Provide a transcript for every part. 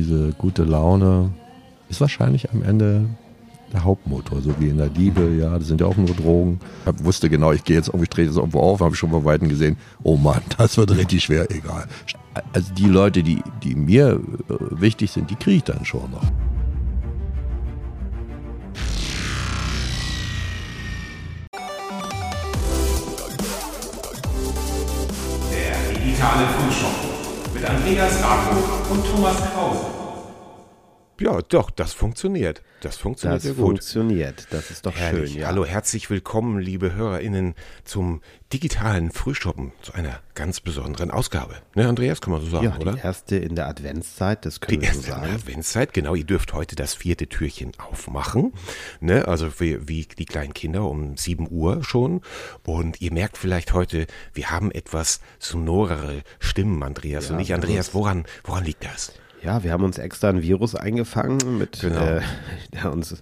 Diese gute Laune ist wahrscheinlich am Ende der Hauptmotor, so wie in der Liebe, ja, das sind ja auch nur Drogen. Ich wusste genau, ich gehe jetzt irgendwie, ich trete jetzt irgendwo auf, habe ich schon bei Weitem gesehen, oh Mann, das wird richtig schwer, egal. Also die Leute, die, die mir äh, wichtig sind, die kriege ich dann schon noch. Der digitale Frühschoppen Andreas Rako und Thomas Krause. Ja, doch, das funktioniert. Das funktioniert Das sehr gut. funktioniert. Das ist doch Herrlich. schön. Ja. Hallo, herzlich willkommen, liebe HörerInnen, zum digitalen Frühstoppen, zu einer ganz besonderen Ausgabe. Ne, Andreas, kann man so sagen, Ja, oder? die erste in der Adventszeit, das können Die wir so erste sagen. Adventszeit, genau. Ihr dürft heute das vierte Türchen aufmachen. Ne? Also wie, wie die kleinen Kinder um 7 Uhr schon. Und ihr merkt vielleicht heute, wir haben etwas sonorere Stimmen, Andreas Ja, und ich. haben Andreas, woran, woran liegt das? Ja, wir haben uns extra ein Virus eingefangen, mit Genau. äh, der uns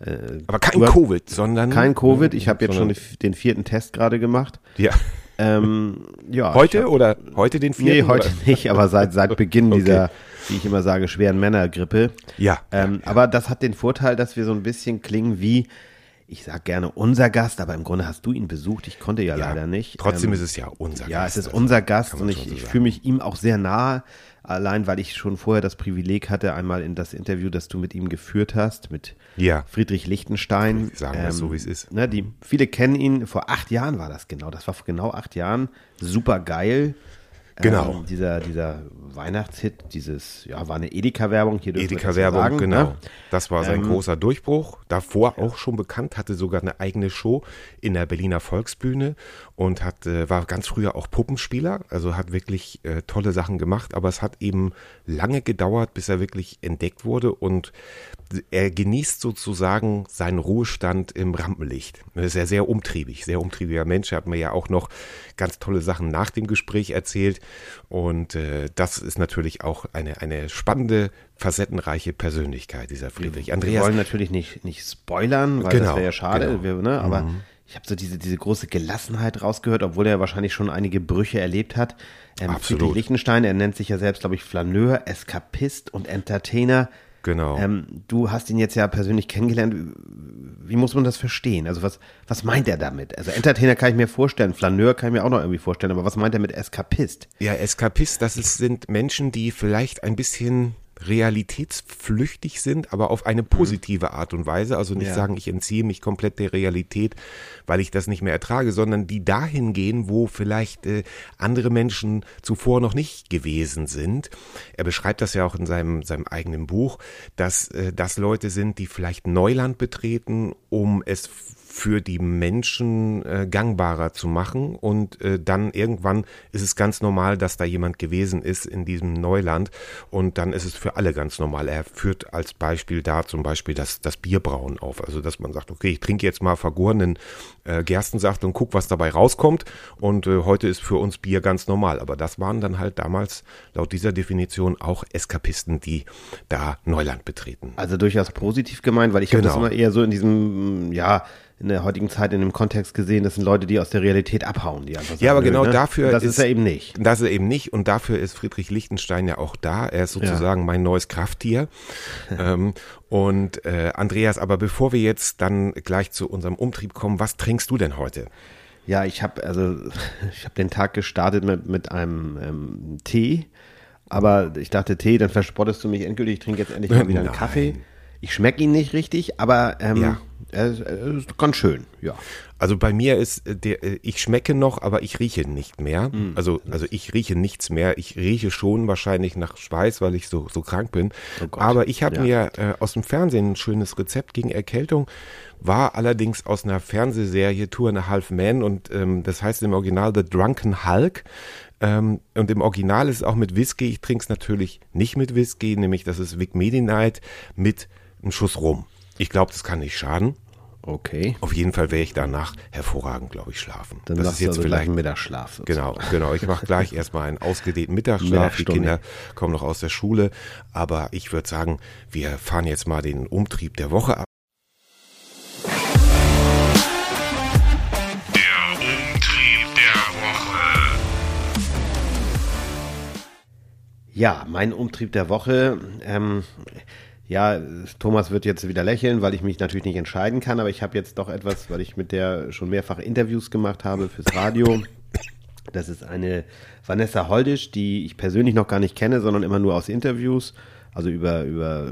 äh, Aber kein Covid, sondern. kein Covid. Ich habe jetzt schon den vierten Test gerade gemacht. Ja. Ähm, ja, Heute hab, oder heute den vierten? Nee, heute oder? nicht, aber seit seit Beginn Okay. dieser, wie ich immer sage, schweren Männergrippe. Ja. Ähm, Aber das hat den Vorteil, dass wir so ein bisschen klingen wie, ich sag gerne unser Gast, aber im Grunde hast du ihn besucht. Ich konnte ja, Ja. leider nicht. Trotzdem Ähm, ist es ja unser Ja, Gast. es ist Also, unser Gast und ich, so ich fühle mich ihm auch sehr nahe, allein weil ich schon vorher das Privileg hatte, einmal in das Interview, das du mit ihm geführt hast, mit Ja. Friedrich Lichtenstein. Sagen wir es so, wie es ist. Ne, die, viele kennen ihn, vor acht Jahren war das genau, das war vor genau acht Jahren, super geil. Genau. Ähm, dieser, dieser Weihnachtshit, dieses, ja, war eine Edeka-Werbung, hier Edeka-Werbung, genau. Ne? Das war sein Ähm, großer Durchbruch. Davor auch schon bekannt, hatte sogar eine eigene Show in der Berliner Volksbühne und hat, äh, war ganz früher auch Puppenspieler, also hat wirklich äh, tolle Sachen gemacht, aber es hat eben lange gedauert, bis er wirklich entdeckt wurde und er genießt sozusagen seinen Ruhestand im Rampenlicht. Er ist ja sehr umtriebig, sehr umtriebiger Mensch. Er hat mir ja auch noch ganz tolle Sachen nach dem Gespräch erzählt. Und äh, das ist natürlich auch eine, eine spannende, facettenreiche Persönlichkeit, dieser Friedrich. Wir Andreas, wollen natürlich nicht, nicht spoilern, weil Genau, das wäre ja schade, genau. wir, ne? aber ich habe so diese, diese große Gelassenheit rausgehört, obwohl er wahrscheinlich schon einige Brüche erlebt hat. Ähm, Absolut. Friedrich Lichtenstein, er nennt sich ja selbst, glaube ich, Flaneur, Eskapist und Entertainer. Genau. Ähm, du hast ihn jetzt ja persönlich kennengelernt. Wie muss man das verstehen? Also was, was meint er damit? Also Entertainer kann ich mir vorstellen, Flaneur kann ich mir auch noch irgendwie vorstellen, aber was meint er mit Eskapist? ja, Eskapist, das ist, sind Menschen, die vielleicht ein bisschen realitätsflüchtig sind, aber auf eine positive Art und Weise. Also nicht Ja. sagen, ich entziehe mich komplett der Realität, weil ich das nicht mehr ertrage, sondern die dahin gehen, wo vielleicht äh, andere Menschen zuvor noch nicht gewesen sind. Er beschreibt das ja auch in seinem, seinem eigenen Buch, dass äh, das Leute sind, die vielleicht Neuland betreten, um es für die Menschen äh, gangbarer zu machen und äh, dann irgendwann ist es ganz normal, dass da jemand gewesen ist in diesem Neuland und dann ist es für alle ganz normal. Er führt als Beispiel da zum Beispiel das, das Bierbrauen auf, also dass man sagt, okay, ich trinke jetzt mal vergorenen äh, Gerstensaft und guck, was dabei rauskommt und äh, heute ist für uns Bier ganz normal, aber das waren dann halt damals laut dieser Definition auch Eskapisten, die da Neuland betreten. Also durchaus positiv gemeint, weil ich habe das Genau. immer eher so in diesem, ja, in der heutigen Zeit in dem Kontext gesehen, das sind Leute, die aus der Realität abhauen, die einfach sagen, Ja, aber genau ne? dafür Das ist, ist- er eben nicht. Das ist er eben nicht und dafür ist Friedrich Lichtenstein ja auch da. Er ist sozusagen mein neues Krafttier. ähm, und äh, Andreas, aber bevor wir jetzt dann gleich zu unserem Umtrieb kommen, was trinkst du denn heute? Ja, ich habe also ich habe den Tag gestartet mit mit einem ähm, Tee, aber ich dachte Tee, dann verspottest du mich endgültig. Ich trinke jetzt endlich mal wieder einen Nein. Kaffee. Ich schmecke ihn nicht richtig, aber ähm, Ja. er, ist, er ist ganz schön. Ja. Also bei mir ist äh, der, äh, ich schmecke noch, aber ich rieche nicht mehr. Hm. Also, also ich rieche nichts mehr. Ich rieche schon wahrscheinlich nach Schweiß, weil ich so, so krank bin. Oh aber ich habe Ja. mir äh, aus dem Fernsehen ein schönes Rezept gegen Erkältung. War allerdings aus einer Fernsehserie Two and a Half Men und ähm, das heißt im Original The Drunken Hulk. Ähm, und im Original ist es auch mit Whisky. Ich trinke es natürlich nicht mit Whisky, nämlich das ist Vic Medi-Night mit einem Schuss Rum. Ich glaube, das kann nicht schaden. Okay. Auf jeden Fall werde ich danach hervorragend, glaube ich, schlafen. Dann das machst ist du jetzt also vielleicht einen Mittagsschlaf. sozusagen. Genau, genau. Ich mache gleich erstmal einen ausgedehnten Mittagsschlaf. Die. Kinder kommen noch aus der Schule. Aber ich würde sagen, wir fahren jetzt mal den Umtrieb der Woche ab. Der Umtrieb der Woche. Ja, mein Umtrieb der Woche. Ähm, ja, Thomas wird jetzt wieder lächeln, weil ich mich natürlich nicht entscheiden kann, aber ich habe jetzt doch etwas, weil ich mit der schon mehrfach Interviews gemacht habe fürs Radio. Das ist eine Vanessa Holdisch, die ich persönlich noch gar nicht kenne, sondern immer nur aus Interviews. Also über, über,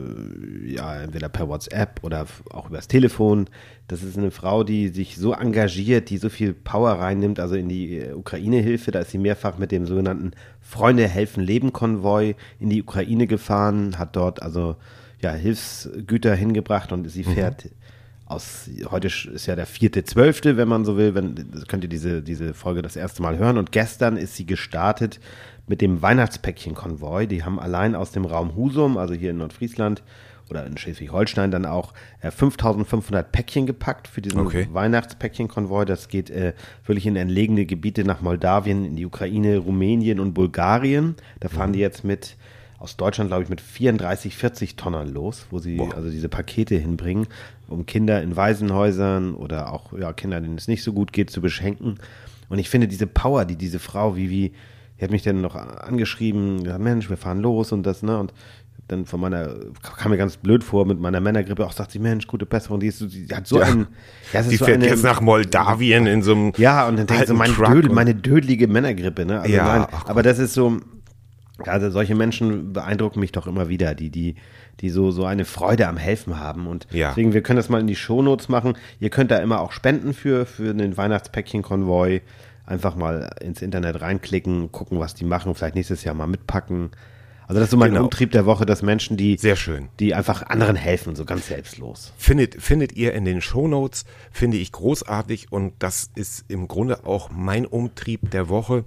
ja, entweder per WhatsApp oder auch übers Telefon. Das ist eine Frau, die sich so engagiert, die so viel Power reinnimmt, also in die äh, Ukraine-Hilfe. Da ist sie mehrfach mit dem sogenannten Freunde helfen Leben Konvoi in die Ukraine gefahren, hat dort also ja, Hilfsgüter hingebracht und sie fährt mhm. aus, heute ist ja der vierte, zwölfte, wenn man so will, wenn, könnt ihr diese, diese Folge das erste Mal hören und gestern ist sie gestartet mit dem Weihnachtspäckchen-Konvoi. Die haben allein aus dem Raum Husum, also hier in Nordfriesland oder in Schleswig-Holstein dann auch äh, 5500 Päckchen gepackt für diesen Okay. Weihnachtspäckchen-Konvoi. Das geht äh, wirklich in entlegene Gebiete nach Moldawien, in die Ukraine, Rumänien und Bulgarien. Da fahren die jetzt mit aus Deutschland, glaube ich, mit 34, 40 Tonnen los, wo sie Boah. also diese Pakete hinbringen, um Kinder in Waisenhäusern oder auch ja, Kinder, denen es nicht so gut geht, zu beschenken. Und ich finde diese Power, die diese Frau, wie, wie, die hat mich dann noch angeschrieben, gesagt, Mensch, wir fahren los und das, ne? Und dann von meiner, kam mir ganz blöd vor mit meiner Männergrippe, auch sagt sie, Mensch, gute Besserung, die, ist die hat so Ja. ein, ja, Die so fährt eine- jetzt nach Moldawien in so einem ja, und dann denke ich so, mein Dödel, meine dödelige Männergrippe, ne? Also Ja, nein, aber das ist so, also solche Menschen beeindrucken mich doch immer wieder, die, die, die so, so eine Freude am Helfen haben. Und Ja. deswegen, wir können das mal in die Shownotes machen. Ihr könnt da immer auch spenden für, für den Weihnachtspäckchen-Konvoi. Einfach mal ins Internet reinklicken, gucken, was die machen, vielleicht nächstes Jahr mal mitpacken. Also das ist so mein Genau. Umtrieb der Woche, dass Menschen, die, Sehr schön. die einfach anderen helfen, so ganz selbstlos. Findet, findet ihr in den Shownotes, finde ich großartig und das ist im Grunde auch mein Umtrieb der Woche.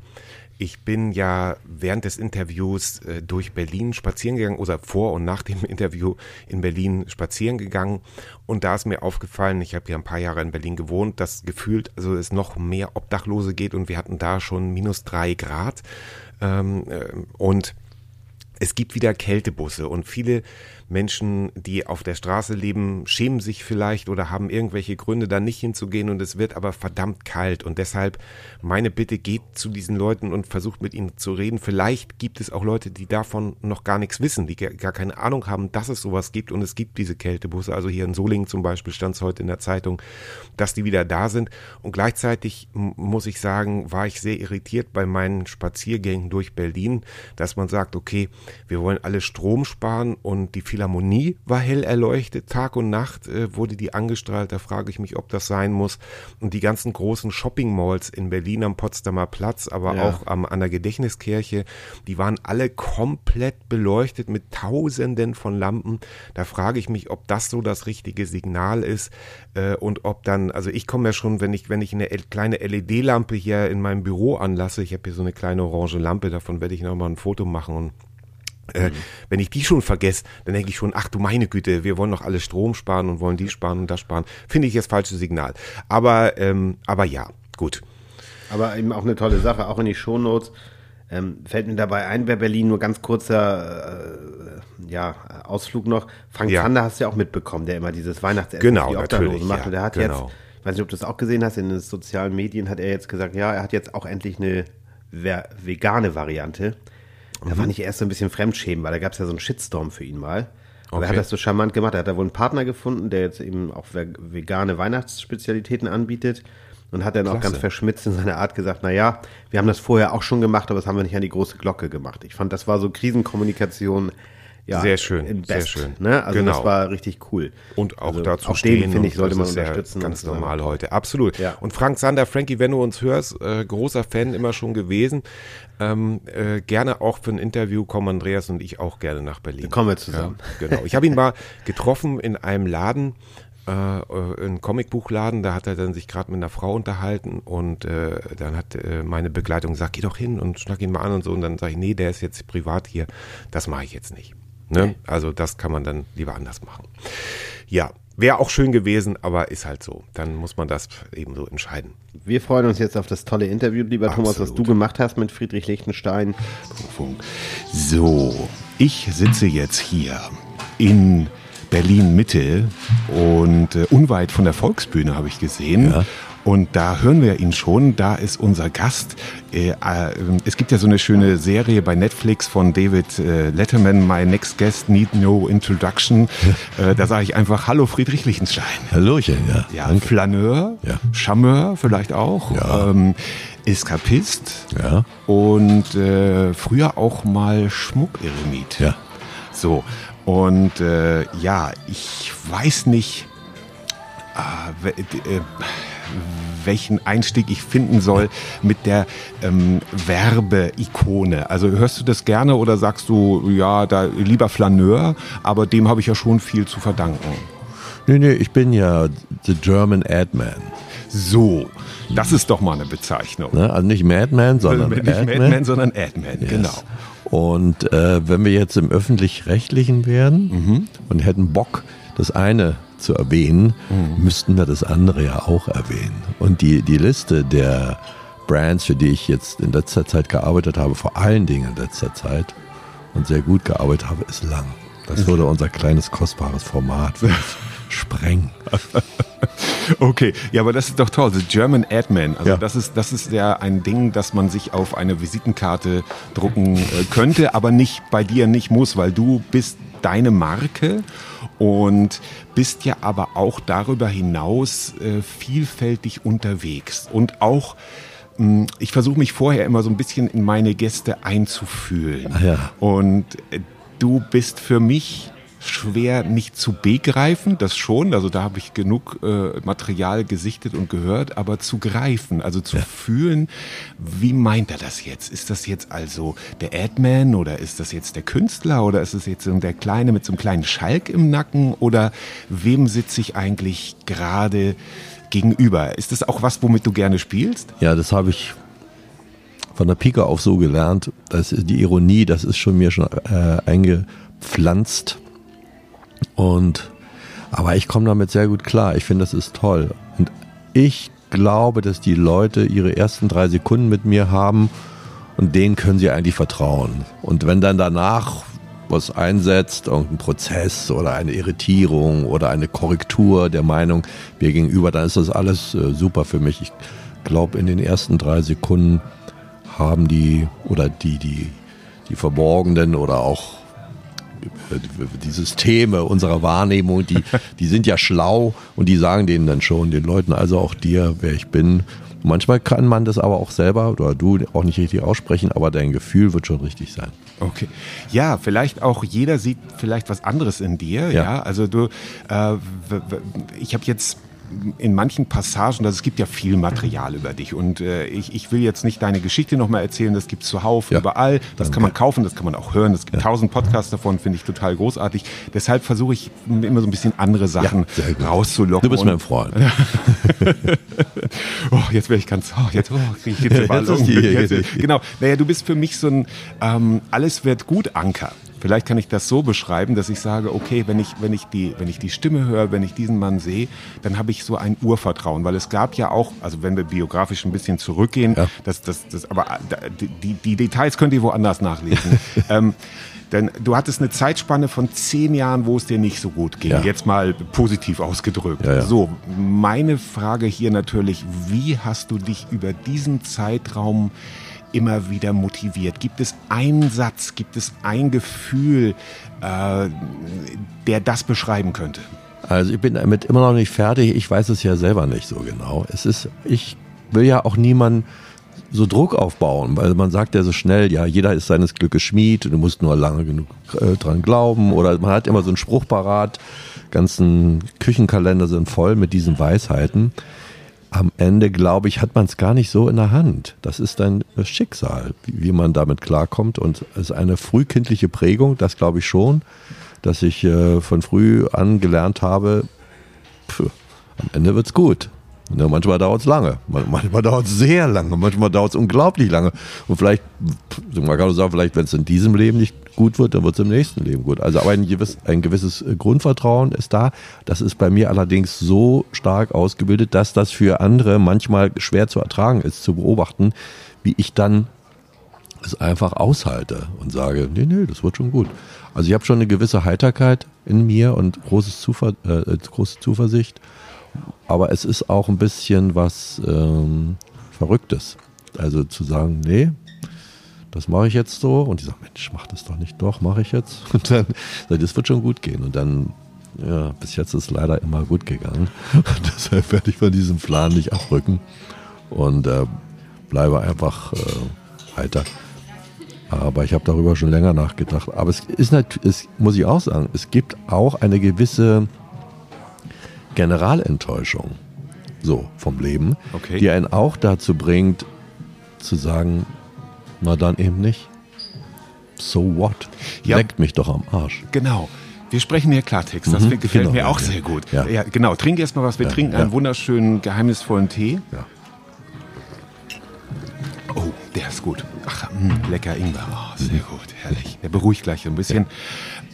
Ich bin ja während des Interviews äh, durch Berlin spazieren gegangen oder vor und nach dem Interview in Berlin spazieren gegangen. Und da ist mir aufgefallen, ich habe ja ein paar Jahre in Berlin gewohnt, dass gefühlt also es noch mehr Obdachlose geht und wir hatten da schon minus drei Grad. Ähm, äh, und es gibt wieder Kältebusse und viele Menschen, die auf der Straße leben, schämen sich vielleicht oder haben irgendwelche Gründe, da nicht hinzugehen und es wird aber verdammt kalt und deshalb meine Bitte geht zu diesen Leuten und versucht mit ihnen zu reden. Vielleicht gibt es auch Leute, die davon noch gar nichts wissen, die gar keine Ahnung haben, dass es sowas gibt und es gibt diese Kältebusse. Also hier in Solingen zum Beispiel stand es heute in der Zeitung, dass die wieder da sind und gleichzeitig muss ich sagen, war ich sehr irritiert bei meinen Spaziergängen durch Berlin, dass man sagt, okay, wir wollen alle Strom sparen und die Philharmonie war hell erleuchtet, Tag und Nacht äh, wurde die angestrahlt, da frage ich mich, ob das sein muss. Und die ganzen großen Shopping-Malls in Berlin am Potsdamer Platz, aber Ja. auch am, an der Gedächtniskirche, die waren alle komplett beleuchtet mit Tausenden von Lampen. Da frage ich mich, ob das so das richtige Signal ist äh, und ob dann, also ich komme ja schon, wenn ich, wenn ich eine kleine LED-Lampe hier in meinem Büro anlasse, ich habe hier so eine kleine orange Lampe, davon werde ich nochmal ein Foto machen und äh, wenn ich die schon vergesse, dann denke ich schon, ach du meine Güte, wir wollen doch alle Strom sparen und wollen die sparen und das sparen. Finde ich das falsche Signal. Aber, ähm, aber ja, gut. Aber eben auch eine tolle Sache, auch in die Shownotes. Ähm, fällt mir dabei ein, bei Berlin nur ganz kurzer äh, ja, Ausflug noch. Frank Ja. Zander hast du ja auch mitbekommen, der immer dieses Weihnachtsessen Genau, die natürlich, macht. ja, Und der hat genau. jetzt, ich weiß nicht, ob du das auch gesehen hast, in den sozialen Medien hat er jetzt gesagt, ja, er hat jetzt auch endlich eine ve- vegane Variante. Da Mhm. fand ich erst so ein bisschen Fremdschämen, weil da gab es ja so einen Shitstorm für ihn mal. Aber er Okay. hat das so charmant gemacht. Er hat da wohl einen Partner gefunden, der jetzt eben auch ve- vegane Weihnachtsspezialitäten anbietet und hat dann auch Klasse. ganz verschmitzt in seiner Art gesagt, na ja, wir haben das vorher auch schon gemacht, aber das haben wir nicht an die große Glocke gemacht. Ich fand, das war so Krisenkommunikation. Ja, Sehr schön, in sehr Best, schön. Ne? Also Genau. das war richtig cool. Und auch also dazu auch stehen. finde ich, sollte man ist ja unterstützen. Ganz normal heute, absolut. Ja. Und Frank Sander, Frankie, wenn du uns hörst, äh, großer Fan immer schon gewesen. Ähm, äh, gerne auch für ein Interview kommen Andreas und ich auch gerne nach Berlin. Dann kommen wir zusammen. Ja, genau. Ich habe ihn mal getroffen in einem Laden, äh, äh, ein Comicbuchladen, da hat er dann sich gerade mit einer Frau unterhalten und äh, dann hat äh, meine Begleitung gesagt, geh doch hin und schnack ihn mal an und so und dann sage ich, nee, der ist jetzt privat hier, das mache ich jetzt nicht. Ne? Also das kann man dann lieber anders machen. Ja, wäre auch schön gewesen, aber ist halt so. Dann muss man das eben so entscheiden. Wir freuen uns jetzt auf das tolle Interview, lieber Thomas, was Absolut. du gemacht hast mit Friedrich Lichtenstein. So, ich sitze jetzt hier in Berlin Mitte und äh, unweit von der Volksbühne habe ich gesehen. Und da hören wir ihn schon, da ist unser Gast. Äh, äh, es gibt ja so eine schöne Serie bei Netflix von David äh, Letterman, My Next Guest Need No Introduction. Äh, da sage ich einfach Hallo Friedrich Lichtenstein. Hallöchen, ja. Ja, Flaneur, Ja. Charmeur vielleicht auch, Ja. ähm, Eskapist Ja. und äh, früher auch mal Schmuckeremit. Ja. So, und äh, ja, ich weiß nicht, we- äh, welchen Einstieg ich finden soll mit der ähm, Werbeikone. Also hörst du das gerne oder sagst du, ja, da lieber Flaneur, aber dem habe ich ja schon viel zu verdanken. Nee, nee, ich bin ja the German Ad-Man. So, das ist doch mal eine Bezeichnung. Ne? Also nicht Madman, sondern Nicht Ad-Man. Madman, sondern Adman, Yes. genau. Und äh, wenn wir jetzt im öffentlich-rechtlichen wären Mhm. und hätten Bock, das eine zu erwähnen, Mhm. müssten wir das andere ja auch erwähnen. Und die, die Liste der Brands, für die ich jetzt in letzter Zeit gearbeitet habe, vor allen Dingen in letzter Zeit und sehr gut gearbeitet habe, ist lang. Mhm. Das würde unser kleines, kostbares Format sprengen. Okay, ja, aber das ist doch toll. The German Adman. Also Ja. das ist das ist ja ein Ding, das man sich auf eine Visitenkarte drucken äh, könnte, aber nicht bei dir nicht muss, weil du bist deine Marke und bist ja aber auch darüber hinaus äh, vielfältig unterwegs und auch mh, ich versuche mich vorher immer so ein bisschen in meine Gäste einzufühlen. Ja. Und äh, du bist für mich schwer nicht zu begreifen, das schon, also da habe ich genug äh, Material gesichtet und gehört, aber zu greifen, also zu fühlen, wie meint er das jetzt? Ist das jetzt also der Adman oder ist das jetzt der Künstler oder ist es jetzt der Kleine mit so einem kleinen Schalk im Nacken oder wem sitze ich eigentlich gerade gegenüber? Ist das auch was, womit du gerne spielst? Ja, das habe ich von der Pike auf so gelernt. Das ist die Ironie, das ist schon mir schon äh, eingepflanzt. Und aber ich komme damit sehr gut klar. Ich finde, das ist toll. Und ich glaube, dass die Leute ihre ersten drei Sekunden mit mir haben und denen können sie eigentlich vertrauen. Und wenn dann danach was einsetzt, irgendein Prozess oder eine Irritierung oder eine Korrektur der Meinung mir gegenüber, dann ist das alles äh, super für mich. Ich glaube, in den ersten drei Sekunden haben die oder die, die, die Verborgenen oder auch die Systeme unserer Wahrnehmung, die, die sind ja schlau und die sagen denen dann schon, den Leuten, also auch dir, wer ich bin. Manchmal kann man das aber auch selber oder du auch nicht richtig aussprechen, aber dein Gefühl wird schon richtig sein. Okay. Ja, vielleicht auch jeder sieht vielleicht was anderes in dir. Ja, Ja. also du, äh, ich habe jetzt in manchen Passagen, also es gibt ja viel Material über dich und äh, ich, ich will jetzt nicht deine Geschichte nochmal erzählen, das gibt's zuhauf, Ja. überall, das kann man Danke. kaufen, das kann man auch hören, es gibt tausend Podcasts davon, finde ich total großartig. Deshalb versuche ich immer so ein bisschen andere Sachen Ja, rauszulocken. Du bist mein Freund. oh, jetzt wäre ich ganz, oh, jetzt oh, krieg ich jetzt, Jetzt die- jetzt, genau. Naja, du bist für mich so ein ähm, alles wird gut Anker. Vielleicht kann ich das so beschreiben, dass ich sage, okay, wenn ich, wenn ich die, wenn ich die Stimme höre, wenn ich diesen Mann sehe, dann habe ich so ein Urvertrauen, weil es gab ja auch, also wenn wir biografisch ein bisschen zurückgehen, Ja. das, das, das, aber äh, die, die Details könnt ihr woanders nachlesen. ähm, denn du hattest eine Zeitspanne von zehn Jahren, wo es dir nicht so gut ging. Ja. Jetzt mal positiv ausgedrückt. Ja, ja. So, meine Frage hier natürlich, wie hast du dich über diesen Zeitraum immer wieder motiviert? Gibt es einen Satz, gibt es ein Gefühl, äh, der das beschreiben könnte? Also ich bin damit immer noch nicht fertig. Ich weiß es ja selber nicht so genau. Es ist, ich will ja auch niemanden so Druck aufbauen, weil man sagt ja so schnell, ja, jeder ist seines Glückes Schmied und du musst nur lange genug äh, dran glauben oder man hat immer so einen Spruch parat, ganzen Küchenkalender sind voll mit diesen Weisheiten. Am Ende, glaube ich, hat man es gar nicht so in der Hand. Das ist das Schicksal, wie, wie man damit klarkommt. Und es ist eine frühkindliche Prägung, das glaube ich schon, dass ich äh, von früh an gelernt habe, pf, am Ende wird's gut. Ja, manchmal dauert's lange, Man- manchmal dauert's sehr lange, manchmal dauert's unglaublich lange. Und vielleicht, man kann auch sagen, vielleicht, wenn es in diesem Leben nicht gut wird, dann wird's im nächsten Leben gut. Also aber ein, gewiss, ein gewisses äh, Grundvertrauen ist da. Das ist bei mir allerdings so stark ausgebildet, dass das für andere manchmal schwer zu ertragen ist, zu beobachten, wie ich dann es einfach aushalte und sage, nee, nee, das wird schon gut. Also ich habe schon eine gewisse Heiterkeit in mir und großes Zuver äh, große Zuversicht aber es ist auch ein bisschen was ähm, Verrücktes. Also zu sagen, nee, das mache ich jetzt so. Und die sagen, Mensch, mach das doch nicht. Doch, mache ich jetzt. Und dann, das wird schon gut gehen. Und dann, ja, bis jetzt ist leider immer gut gegangen. Und deshalb werde ich von diesem Plan nicht abrücken und äh, bleibe einfach äh, weiter. Aber ich habe darüber schon länger nachgedacht. Aber es ist natürlich, muss ich auch sagen, es gibt auch eine gewisse Generalenttäuschung so vom Leben, Okay. die einen auch dazu bringt, zu sagen, na dann eben nicht. So what? Ja. Leckt mich doch am Arsch. Genau. Wir sprechen hier Klartext. Das Mhm, gefällt genau, mir auch ja. sehr gut. Ja. genau. Trink erstmal was. Wir Ja, trinken ja. einen wunderschönen, geheimnisvollen Tee. Ja. Oh, der ist gut. Ach, mh, lecker Ingwer. Oh, sehr gut, herrlich. Der beruhigt gleich so ein bisschen.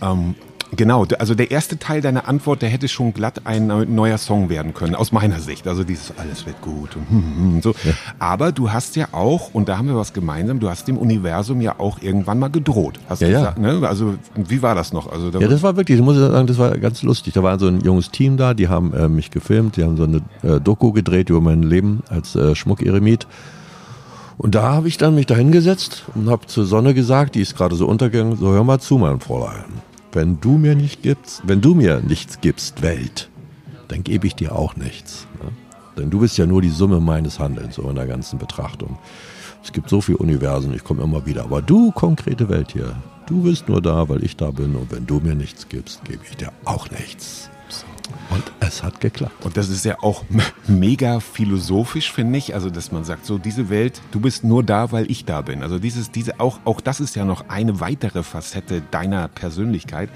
Ähm, genau, also der erste Teil deiner Antwort, der hätte schon glatt ein neu- neuer Song werden können, aus meiner Sicht. Also dieses alles wird gut und, hm, hm, und so. Aber du hast ja auch, und da haben wir was gemeinsam, du hast dem Universum ja auch irgendwann mal gedroht. Hast Ja, du ja. gesagt, ne? Also wie war das noch? Also da Ja, das war wirklich, das muss ich sagen, das war ganz lustig. Da war so ein junges Team da, die haben äh, mich gefilmt, die haben so eine äh, Doku gedreht über mein Leben als äh, Schmuckeremit. Und da habe ich dann mich da hingesetzt und habe zur Sonne gesagt, die ist gerade so untergegangen, so hör mal zu, mein Fräulein. Wenn du mir nicht gibst, wenn du mir nichts gibst, Welt, dann gebe ich dir auch nichts. Ne? Denn du bist ja nur die Summe meines Handelns, so in der ganzen Betrachtung. Es gibt so viele Universen, ich komme immer wieder. Aber du, konkrete Welt hier, du bist nur da, weil ich da bin. Und wenn du mir nichts gibst, gebe ich dir auch nichts. Und es hat geklappt. Und das ist ja auch mega philosophisch, finde ich. Also, dass man sagt, so diese Welt, du bist nur da, weil ich da bin. Also dieses, diese, auch, auch das ist ja noch eine weitere Facette deiner Persönlichkeit.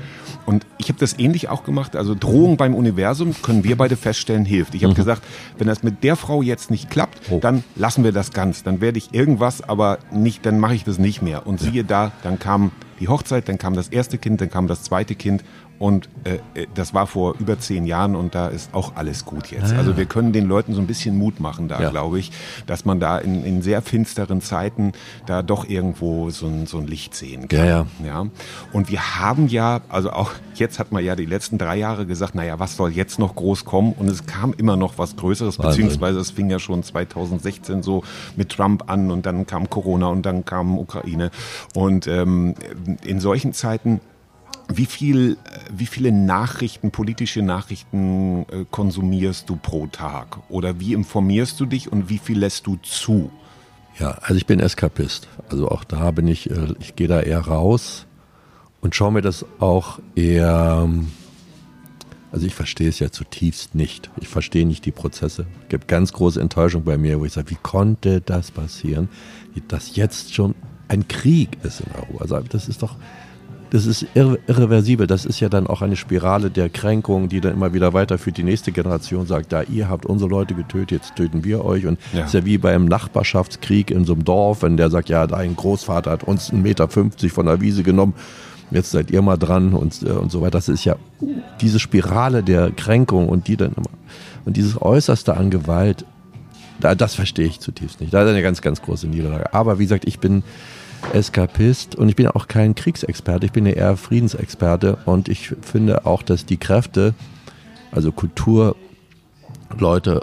Und ich habe das ähnlich auch gemacht. Also Drohung beim Universum können wir beide feststellen, hilft. Ich habe gesagt, wenn das mit der Frau jetzt nicht klappt, Oh. dann lassen wir das ganz. Dann werde ich irgendwas, aber nicht, dann mache ich das nicht mehr. Und siehe da, dann kam die Hochzeit, dann kam das erste Kind, dann kam das zweite Kind. Und äh, äh, das war vor über zehn Jahren und da ist auch alles gut jetzt. Also wir können den Leuten so ein bisschen Mut machen da, Ja. glaube ich, dass man da in, in sehr finsteren Zeiten da doch irgendwo so ein, so ein Licht sehen kann. Ja, ja. ja. Und wir haben ja, also auch jetzt hat man ja die letzten drei Jahre gesagt, naja, was soll jetzt noch groß kommen? Und es kam immer noch was Größeres, Wahnsinn. beziehungsweise es fing ja schon 2016 so mit Trump an und dann kam Corona und dann kam Ukraine. Und ähm, in solchen Zeiten wie viel, äh, wie viele Nachrichten, politische Nachrichten äh, konsumierst du pro Tag? Oder wie informierst du dich und wie viel lässt du zu? Ja, also ich bin Eskapist. Also auch da bin ich, äh, ich gehe da eher raus und schaue mir das auch eher, also ich verstehe es ja zutiefst nicht. Ich verstehe nicht die Prozesse. Es gibt ganz große Enttäuschung bei mir, wo ich sage, wie konnte das passieren, dass jetzt schon ein Krieg ist in Europa. Also das ist doch, das ist irre, irreversibel. Das ist ja dann auch eine Spirale der Kränkung, die dann immer wieder weiterführt. Die nächste Generation sagt, da ihr habt unsere Leute getötet, jetzt töten wir euch. Und Ja. ist ja wie beim Nachbarschaftskrieg in so einem Dorf, wenn der sagt, ja, dein Großvater hat uns einen Meter 50 von der Wiese genommen, jetzt seid ihr mal dran und, äh, und so weiter. Das ist ja diese Spirale der Kränkung und die dann immer, und dieses Äußerste an Gewalt, da, das verstehe ich zutiefst nicht. Das ist eine ganz, ganz große Niederlage. Aber wie gesagt, ich bin Eskapist und ich bin auch kein Kriegsexperte, ich bin ja eher Friedensexperte und ich finde auch, dass die Kräfte, also Kulturleute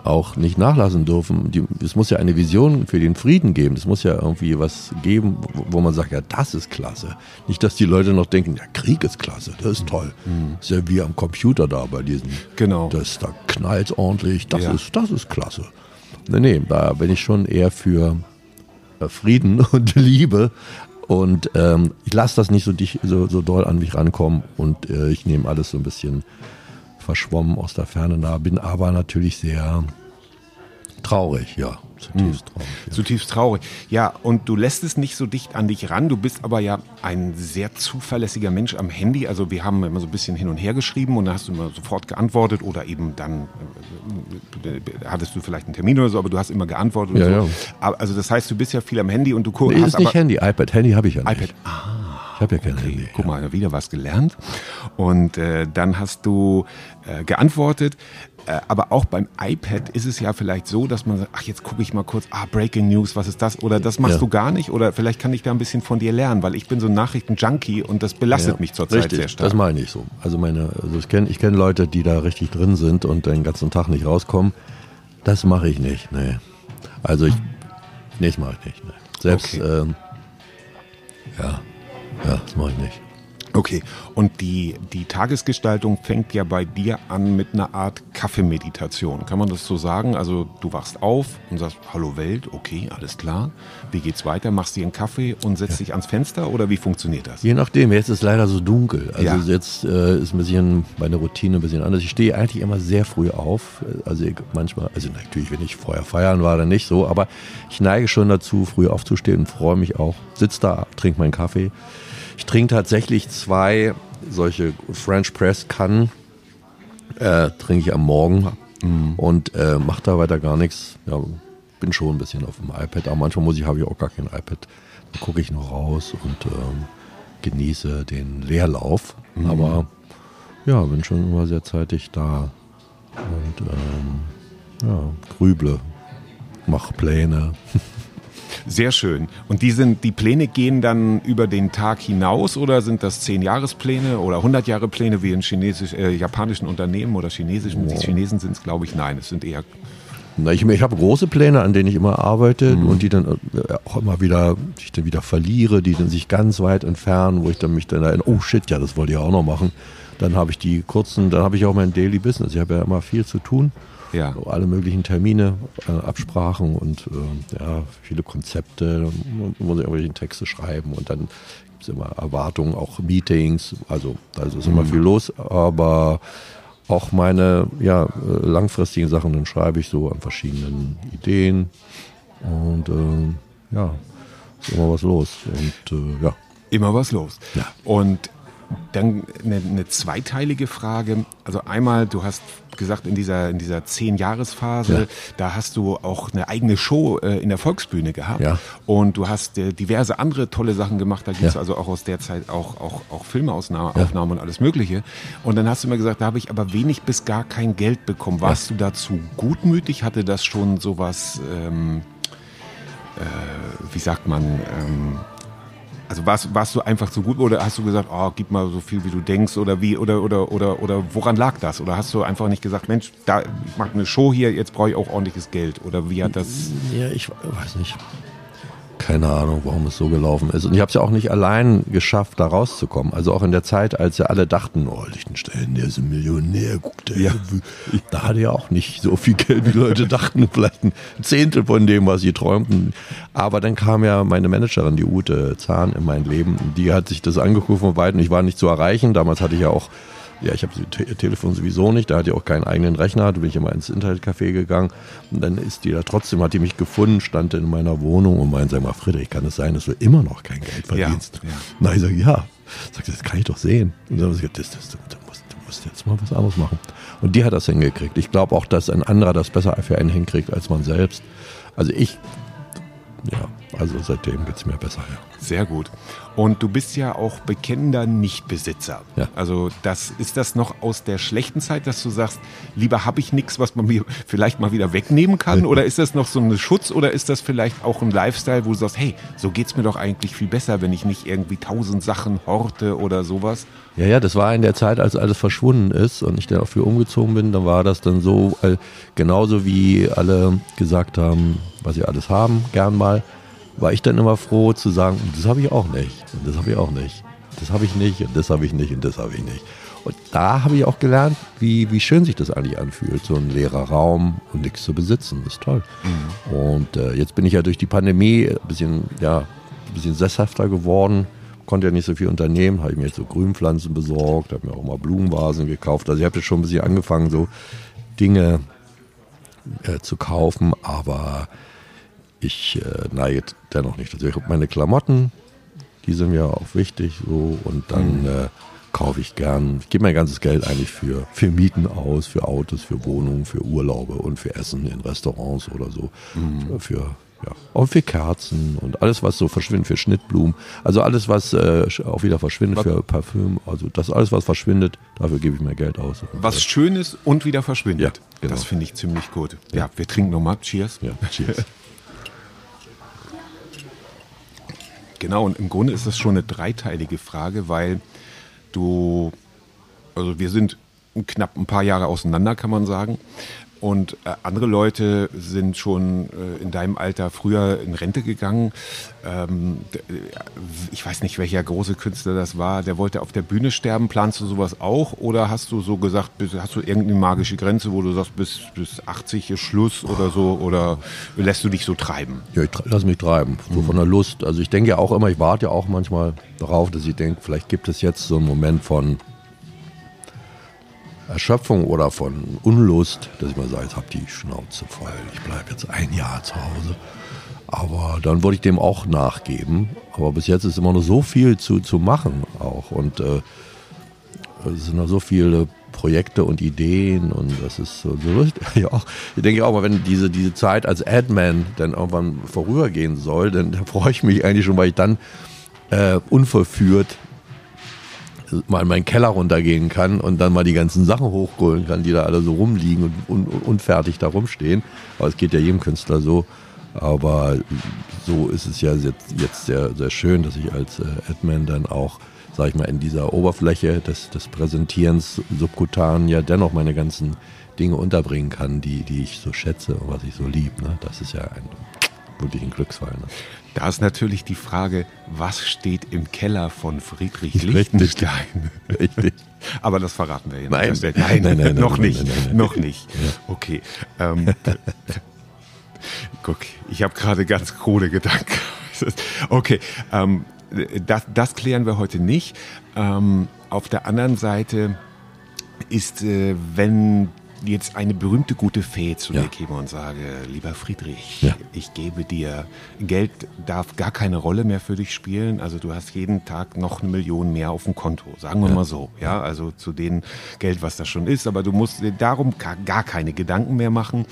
auch nicht nachlassen dürfen. Die, es muss ja eine Vision für den Frieden geben. Es muss ja irgendwie was geben, wo, man sagt, ja, das ist klasse. Nicht, dass die Leute noch denken, ja, Krieg ist klasse, das ist toll. Das ist ja wie am Computer da bei diesen. Genau. Das, da knallt ordentlich, das, Ja. ist, das ist klasse. Nee, nee, da bin ich schon eher für Frieden und Liebe. Und ähm, ich lasse das nicht so, dich, so, so doll an mich rankommen und äh, ich nehme alles so ein bisschen verschwommen aus der Ferne nah, bin aber natürlich sehr traurig, ja, zutiefst traurig. Ja. Zutiefst traurig. Ja, und du lässt es nicht so dicht an dich ran. Du bist aber ja ein sehr zuverlässiger Mensch am Handy. Also wir haben immer so ein bisschen hin und her geschrieben und dann hast du immer sofort geantwortet oder eben dann äh, äh, hattest du vielleicht einen Termin oder so, aber du hast immer geantwortet. Ja, so. ja. Also das heißt, du bist ja viel am Handy und du guckst. Nee, hast ist nicht Handy, iPad. Handy habe ich ja nicht. iPad. Ah. Ich habe ja kein Handy. Guck mal, wieder was gelernt. Und äh, dann hast du äh, geantwortet. Äh, aber auch beim iPad ist es ja vielleicht so, dass man sagt, ach, jetzt gucke ich mal kurz, ah, Breaking News, was ist das? Oder das machst Ja. du gar nicht? Oder vielleicht kann ich da ein bisschen von dir lernen, weil ich bin so ein Nachrichten-Junkie und das belastet mich zurzeit Richtig, sehr stark. Das meine ich so. Also meine, also ich kenne ich kenn Leute, die da richtig drin sind und den ganzen Tag nicht rauskommen. Das mache ich nicht, nee. Also ich, nee, das mache ich nicht. Nee. Selbst, Okay. ähm, ja, ja, das mache ich nicht. Okay, und die, die Tagesgestaltung fängt ja bei dir an mit einer Art Kaffeemeditation. Kann man das so sagen? Also du wachst auf und sagst, hallo Welt, okay, alles klar. Wie geht's weiter? Machst dir einen Kaffee und setzt dich ans Fenster oder wie funktioniert das? Je nachdem, jetzt ist leider so dunkel. Also Ja. jetzt äh, ist ein bisschen meine Routine ein bisschen anders. Ich stehe eigentlich immer sehr früh auf. Also ich, manchmal, also natürlich, wenn ich vorher feiern war, dann nicht so, aber ich neige schon dazu, früh aufzustehen und freue mich auch. Sitz da, trinke meinen Kaffee. Ich trinke tatsächlich zwei solche French Press Kannen, äh, trinke ich am Morgen und äh, mache da weiter gar nichts. Ja, bin schon ein bisschen auf dem iPad, aber manchmal muss ich, habe ich auch gar kein iPad. Dann gucke ich noch raus und ähm, genieße den Leerlauf. Aber ja, bin schon immer sehr zeitig da und ähm, ja, grüble, mach Pläne. Sehr schön. Und die, sind, die Pläne gehen dann über den Tag hinaus oder sind das 10-Jahres-Pläne oder 100-Jahre-Pläne wie in chinesisch, äh, japanischen Unternehmen oder chinesischen? Die Chinesen sind es, glaube ich, nein. Es sind eher Na, ich ich habe große Pläne, an denen ich immer arbeite und die dann äh, auch immer wieder, die ich dann wieder verliere, die dann sich ganz weit entfernen, wo ich dann mich dann erinnere, oh shit, ja, das wollte ich auch noch machen. Dann habe ich die kurzen, dann habe ich auch mein Daily Business. Ich habe ja immer viel zu tun. Ja. So alle möglichen Termine, äh, Absprachen und äh, ja, viele Konzepte, muss ich irgendwelche Texte schreiben und dann gibt es immer Erwartungen, auch Meetings, also da ist immer viel los, aber auch meine ja, äh, langfristigen Sachen, dann schreibe ich so an verschiedenen Ideen und ähm, ja, ist immer was los und äh, ja. Immer was los. Ja. Und dann eine, eine zweiteilige Frage. Also einmal, du hast gesagt, in dieser, in dieser Zehn-Jahres-Phase, Ja. da hast du auch eine eigene Show äh, in der Volksbühne gehabt. Ja. Und du hast äh, diverse andere tolle Sachen gemacht. Da gibt es Ja. also auch aus der Zeit auch, auch, auch Filmaufnahmen Aufnahmen und alles Mögliche. Und dann hast du immer gesagt, da habe ich aber wenig bis gar kein Geld bekommen. Warst du dazu gutmütig? Hatte das schon sowas, ähm, äh, wie sagt man, ähm, also warst, warst du einfach zu gut oder hast du gesagt, oh, gib mal so viel wie du denkst oder wie oder oder oder oder woran lag das? Oder hast du einfach nicht gesagt, Mensch, da ich mache eine Show hier, jetzt brauche ich auch ordentliches Geld oder wie hat das Ja, ich weiß nicht. Keine Ahnung, warum es so gelaufen ist. Und ich habe es ja auch nicht allein geschafft, da rauszukommen. Also auch in der Zeit, als ja alle dachten, oh, Lichtenstein, der ist ein Millionär, guck der. Ja. Da hatte er auch nicht so viel Geld, wie Leute dachten. Vielleicht ein Zehntel von dem, was sie träumten. Aber dann kam ja meine Managerin, die Ute Zahn, in mein Leben. Die hat sich das angeguckt von weitem. Ich war nicht zu erreichen. Damals hatte ich ja auch ja, ich habe Te Telefon sowieso nicht, da hatte ich auch keinen eigenen Rechner, da bin ich immer ins Internetcafé gegangen und dann ist die da trotzdem, hat die mich gefunden, stand in meiner Wohnung und meinte, sag mal, Friedrich, kann es sein, dass du immer noch kein Geld verdienst? ja. Na, ich sage, ja. Sagt, das kann ich doch sehen. Und dann habe ich gesagt, das, das, du, du, musst, du musst jetzt mal was anderes machen. Und die hat das hingekriegt. Ich glaube auch, dass ein anderer das besser für einen hinkriegt als man selbst. Also ich, ja, also seitdem geht's mir besser, ja. sehr gut. Und du bist ja auch bekennender Nichtbesitzer. Ja. Also das ist das noch aus der schlechten Zeit, dass du sagst, lieber habe ich nichts, was man mir vielleicht mal wieder wegnehmen kann oder ist das noch so ein Schutz oder ist das vielleicht auch ein Lifestyle, wo du sagst, hey, so geht's mir doch eigentlich viel besser, wenn ich nicht irgendwie tausend Sachen horte oder sowas? Ja, ja, das war in der Zeit, als alles verschwunden ist und ich dann auch für umgezogen bin, dann war das dann so, äh, genauso wie alle gesagt haben, was sie alles haben, gern mal, war ich dann immer froh zu sagen, das habe ich auch nicht und das habe ich auch nicht. Das habe ich nicht und das habe ich nicht und das habe ich nicht. Und da habe ich auch gelernt, wie, wie schön sich das eigentlich anfühlt, so ein leerer Raum und nichts zu besitzen. Das ist toll. Und äh, jetzt bin ich ja durch die Pandemie ein bisschen, ja, ein bisschen sesshafter geworden. Konnte ja nicht so viel unternehmen, habe ich mir jetzt so Grünpflanzen besorgt, habe mir auch mal Blumenvasen gekauft. Also ich habe jetzt schon ein bisschen angefangen, so Dinge äh, zu kaufen, aber ich äh, neige dennoch nicht. Also ich habe meine Klamotten, die sind mir auch wichtig so und dann äh, kaufe ich gern, ich gebe mein ganzes Geld eigentlich für, für Mieten aus, für Autos, für Wohnungen, für Urlaube und für Essen in Restaurants oder so. Für ja, auch für Kerzen und alles, was so verschwindet für Schnittblumen. Also alles, was äh, auch wieder verschwindet Was- für Parfüm. Also das alles, was verschwindet, dafür gebe ich mehr Geld aus. Was schön ist und wieder verschwindet. Ja, genau. Das finde ich ziemlich gut. Ja, wir trinken nochmal. Cheers. Ja, cheers. Genau, und im Grunde ist das schon eine dreiteilige Frage, weil du, also wir sind knapp ein paar Jahre auseinander, kann man sagen. Und äh, andere Leute sind schon äh, in deinem Alter früher in Rente gegangen. Ähm, äh, ich weiß nicht, welcher große Künstler das war. Der wollte auf der Bühne sterben. Planst du sowas auch? Oder hast du so gesagt, bis, hast du irgendeine magische Grenze, wo du sagst, bis, bis 80 ist Schluss oder so? Oder lässt du dich so treiben? Ja, ich tre- lass mich treiben, so von der Lust. Also ich denke ja auch immer, ich warte ja auch manchmal darauf, dass ich denke, vielleicht gibt es jetzt so einen Moment von Erschöpfung oder von Unlust, dass ich mal sage, jetzt hab die Schnauze voll, ich bleibe jetzt ein Jahr zu Hause. Aber dann würde ich dem auch nachgeben. Aber bis jetzt ist immer noch so viel zu, zu machen auch. Und äh, es sind noch so viele Projekte und Ideen und das ist so, so. Ja, auch, ich denke auch mal, wenn diese, diese Zeit als Adman dann irgendwann vorübergehen soll, dann da freue ich mich eigentlich schon, weil ich dann äh, unverführt mal in meinen Keller runtergehen kann und dann mal die ganzen Sachen hochholen kann, die da alle so rumliegen und un, unfertig da rumstehen. Aber es geht ja jedem Künstler so. Aber so ist es ja jetzt, sehr, sehr schön, dass ich als äh, Adman dann auch, sag ich mal, in dieser Oberfläche des, des Präsentierens subkutan ja dennoch meine ganzen Dinge unterbringen kann, die, die ich so schätze und was ich so lieb. Ne? Das ist ja ein, wirklich ein Glücksfall. Ne? Da ist natürlich die Frage, was steht im Keller von Friedrich Richtig. Lichtenstein? Richtig. Aber das verraten wir hier Nein. nicht. Nein, Nein, nein, noch nein, nicht. nein, nein, nein. Noch nicht. Okay. Ähm, guck, ich habe gerade ganz krude Gedanken. Okay, ähm, das, das klären wir heute nicht. Ähm, auf der anderen Seite ist, äh, wenn jetzt eine berühmte gute Fee zu Ja. mir käme und sage, lieber Friedrich, Ja. ich gebe dir, Geld darf gar keine Rolle mehr für dich spielen. Also du hast jeden Tag noch eine Million mehr auf dem Konto, sagen wir mal so. Ja, also zu dem Geld, was da schon ist. Aber du musst dir darum gar keine Gedanken mehr machen.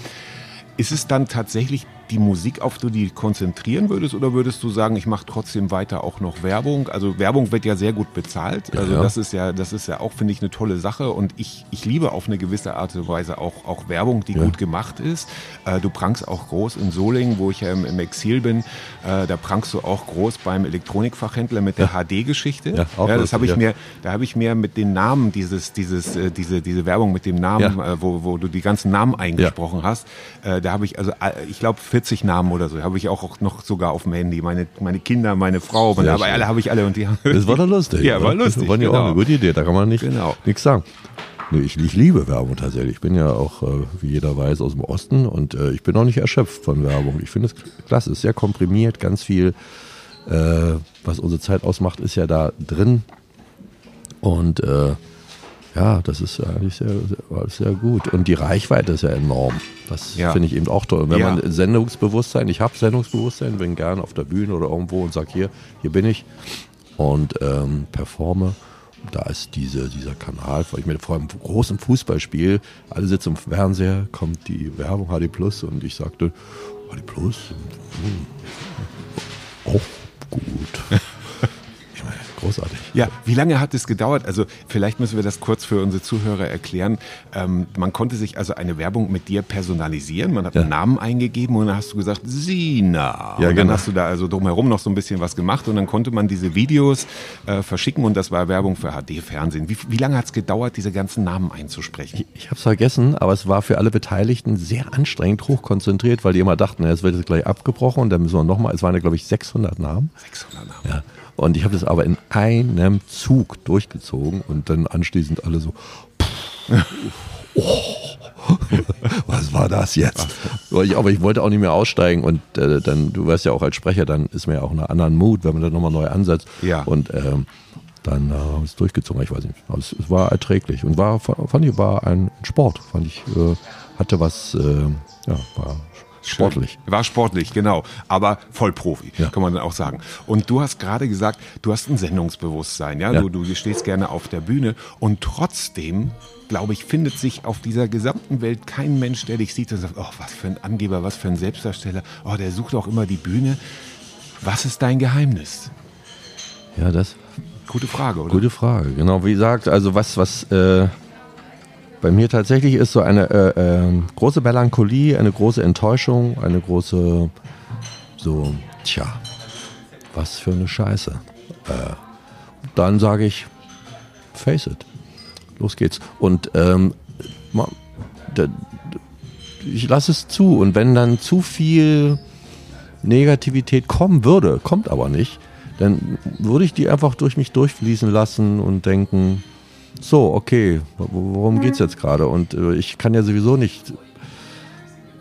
Ist es dann tatsächlich die Musik, auf die du dich konzentrieren würdest, oder würdest du sagen, ich mache trotzdem weiter auch noch Werbung? Also Werbung wird ja sehr gut bezahlt. Also ja. das ist ja, das ist ja auch, finde ich, eine tolle Sache. Und ich, ich liebe auf eine gewisse Art und Weise auch, auch Werbung, die Ja. gut gemacht ist. Äh, du prangst auch groß in Solingen, wo ich ja im, im Exil bin. Äh, da prangst du auch groß beim Elektronikfachhändler mit der HD-Geschichte. Ja, auch das habe ich ja. mir, da habe ich mir mit den Namen dieses, dieses, äh, diese, diese Werbung mit dem Namen, Ja. äh, wo, wo du die ganzen Namen eingesprochen hast, äh, da habe ich also, äh, ich glaube 40 Namen oder so, habe ich auch, noch sogar auf dem Handy. Meine, meine Kinder, meine Frau, meine, aber alle habe ich alle und die haben. Das war doch lustig. Ja, war lustig, Das war ja genau. auch eine gute Idee, da kann man nicht Genau. nichts sagen. Nee, ich, ich liebe Werbung tatsächlich. Ich bin ja auch, äh, wie jeder weiß, aus dem Osten und äh, ich bin auch nicht erschöpft von Werbung. Ich finde es klasse, ist sehr komprimiert, ganz viel, äh, was unsere Zeit ausmacht, ist ja da drin. Und äh, ja, das ist eigentlich sehr, sehr, sehr gut. Und die Reichweite ist ja enorm. Das Ja. finde ich eben auch toll. Und wenn Ja. man Sendungsbewusstsein, ich habe Sendungsbewusstsein, bin gern auf der Bühne oder irgendwo und sag hier, hier bin ich und ähm, performe. Da ist diese, dieser Kanal, ich meine, vor einem großen Fußballspiel, alle sitzen im Fernseher, kommt die Werbung HD Plus und ich sagte, HD Plus, hm, auch gut. Ich großartig. Ja, wie lange hat es gedauert? Also vielleicht müssen wir das kurz für unsere Zuhörer erklären. Ähm, man konnte sich also eine Werbung mit dir personalisieren. Man hat Ja. einen Namen eingegeben und dann hast du gesagt, Sina. und dann genau. hast du da also drumherum noch so ein bisschen was gemacht und dann konnte man diese Videos äh, verschicken und das war Werbung für HD-Fernsehen. Wie, wie lange hat es gedauert, diese ganzen Namen einzusprechen? Ich habe es vergessen, aber es war für alle Beteiligten sehr anstrengend, hochkonzentriert, weil die immer dachten, jetzt wird es gleich abgebrochen und dann müssen wir nochmal, es waren ja glaube ich 600 Namen. 600 Namen. Ja. Und ich habe das aber in einem Zug durchgezogen und dann anschließend alle so, oh, was war das jetzt? Aber ich, wollte auch nicht mehr aussteigen und äh, dann, du weißt ja auch als Sprecher, dann ist man ja auch in einem anderen Mut, wenn man dann nochmal neu ansetzt. Ja. Und ähm, dann äh, habe ich es durchgezogen, ich weiß nicht. Aber es, es war erträglich und war, fand ich, war ein Sport, fand ich, äh, hatte was, äh, ja, war Sportlich. War sportlich, genau. Aber voll Profi, Ja. kann man dann auch sagen. Und du hast gerade gesagt, du hast ein Sendungsbewusstsein, ja? Ja. Du, du stehst gerne auf der Bühne und trotzdem, glaube ich, findet sich auf dieser gesamten Welt kein Mensch, der dich sieht und sagt, oh, was für ein Angeber, was für ein Selbstdarsteller, oh, der sucht auch immer die Bühne. Was ist dein Geheimnis? Ja, das Gute Frage, oder? Gute Frage. Genau, wie gesagt, also was, was äh, bei mir tatsächlich ist so eine äh, äh, große Melancholie, eine große Enttäuschung, eine große, so, tja, was für eine Scheiße. Äh, dann sage ich, face it, los geht's. Und ähm, ich lasse es zu. Und wenn dann zu viel Negativität kommen würde, kommt aber nicht, dann würde ich die einfach durch mich durchfließen lassen und denken, so, okay, wo- worum geht's jetzt gerade? Und äh, ich kann ja sowieso nicht,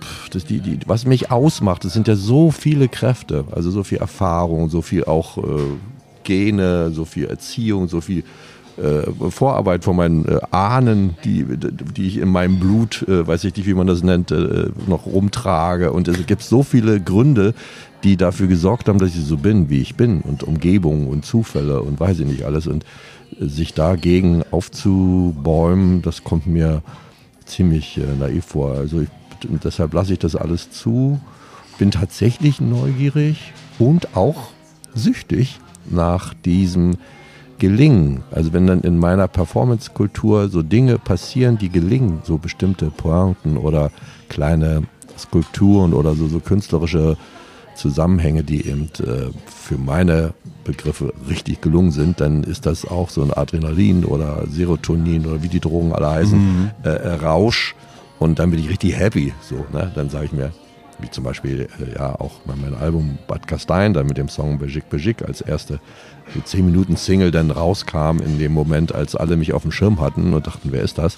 pff, das die, die, was mich ausmacht, das sind ja so viele Kräfte, also so viel Erfahrung, so viel auch äh, Gene, so viel Erziehung, so viel äh, Vorarbeit von meinen äh, Ahnen, die, die ich in meinem Blut, äh, weiß ich nicht, wie man das nennt, äh, noch rumtrage. Und es gibt so viele Gründe, die dafür gesorgt haben, dass ich so bin, wie ich bin. Und Umgebung und Zufälle und weiß ich nicht alles. Und sich dagegen aufzubäumen, das kommt mir ziemlich äh, naiv vor. Also ich, deshalb lasse ich das alles zu. Bin tatsächlich neugierig und auch süchtig nach diesem Gelingen. Also wenn dann in meiner Performance-Kultur so Dinge passieren, die gelingen, so bestimmte Pointen oder kleine Skulpturen oder so, so künstlerische Zusammenhänge, die eben äh, für meine Begriffe richtig gelungen sind, dann ist das auch so ein Adrenalin oder Serotonin oder wie die Drogen alle heißen, äh, äh, Rausch und dann bin ich richtig happy. So, ne? Dann sage ich mir, wie zum Beispiel äh, ja auch meinem Album Bad Kastein, dann mit dem Song Bejik Bejik als erste so 10 Minuten Single dann rauskam in dem Moment, als alle mich auf dem Schirm hatten und dachten, wer ist das?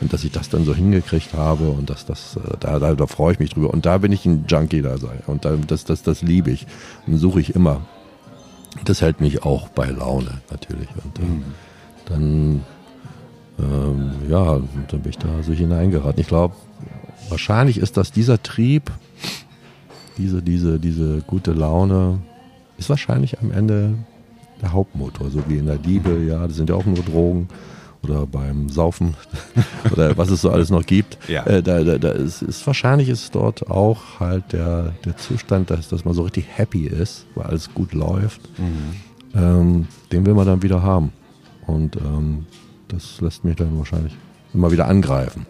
Und dass ich das dann so hingekriegt habe und dass das, äh, da, da, da freue ich mich drüber. Und da bin ich ein Junkie da sei. Und da, das, das, das liebe ich. Und suche ich immer. Das hält mich auch bei Laune natürlich. Und äh, dann, ähm, ja, dann bin ich da so hineingeraten. Ich glaube, wahrscheinlich ist das dieser Trieb, diese, diese, diese gute Laune, ist wahrscheinlich am Ende der Hauptmotor, so wie in der Diebe, ja, das sind ja auch nur Drogen oder beim Saufen oder was es so alles noch gibt. Ja. Äh, da, da, da ist, ist wahrscheinlich ist dort auch halt der, der Zustand, dass, dass man so richtig happy ist, weil alles gut läuft. Ähm, den will man dann wieder haben. Und ähm, das lässt mich dann wahrscheinlich immer wieder angreifen.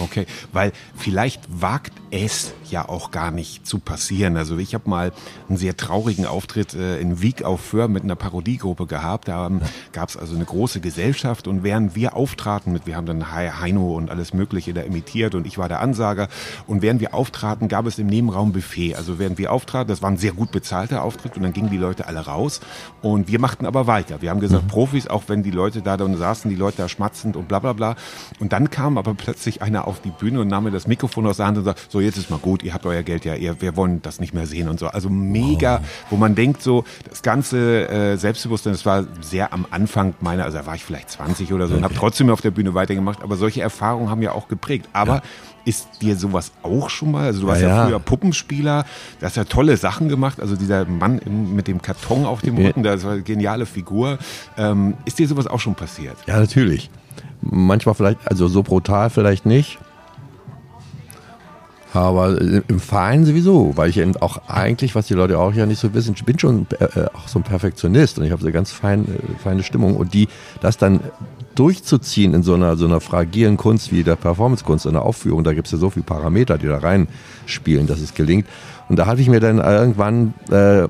Okay, weil vielleicht wagt es ja auch gar nicht zu passieren. Also ich habe mal einen sehr traurigen Auftritt äh, in Wieg auf Föhr mit einer Parodiegruppe gehabt. Da ähm, gab es also eine große Gesellschaft und während wir auftraten mit, wir haben dann He- Heino und alles Mögliche da imitiert und ich war der Ansager und während wir auftraten, gab es im Nebenraum Buffet. Also während wir auftraten, das war ein sehr gut bezahlter Auftritt und dann gingen die Leute alle raus und wir machten aber weiter. Wir haben gesagt, Profis, auch wenn die Leute da dann saßen, die Leute da schmatzend und bla bla bla. Und dann kam aber plötzlich einer auf die Bühne und nahm mir das Mikrofon aus der Hand und sagt, so jetzt ist mal gut, ihr habt euer Geld ja, ihr, wir wollen das nicht mehr sehen und so. Also mega, wo man denkt so, das ganze äh, Selbstbewusstsein, das war sehr am Anfang meiner, also da war ich vielleicht 20 oder so und habe trotzdem auf der Bühne weitergemacht, aber solche Erfahrungen haben ja auch geprägt. Aber ist dir sowas auch schon mal? Also du warst Ja, ja, ja. früher Puppenspieler, du hast ja tolle Sachen gemacht. Also dieser Mann im, mit dem Karton auf dem Ja. Rücken, das war eine geniale Figur. Ähm, ist dir sowas auch schon passiert? Ja, natürlich. Manchmal vielleicht, also so brutal vielleicht nicht. Aber im Verein sowieso, weil ich eben auch eigentlich, was die Leute auch ja nicht so wissen, ich bin schon äh, auch so ein Perfektionist und ich habe so eine ganz fein, äh, feine Stimmung und die, das dann durchzuziehen in so einer, so einer fragilen Kunst wie der Performance-Kunst in der Aufführung, da gibt es ja so viele Parameter, die da reinspielen, dass es gelingt. Und da hatte ich mir dann irgendwann, äh,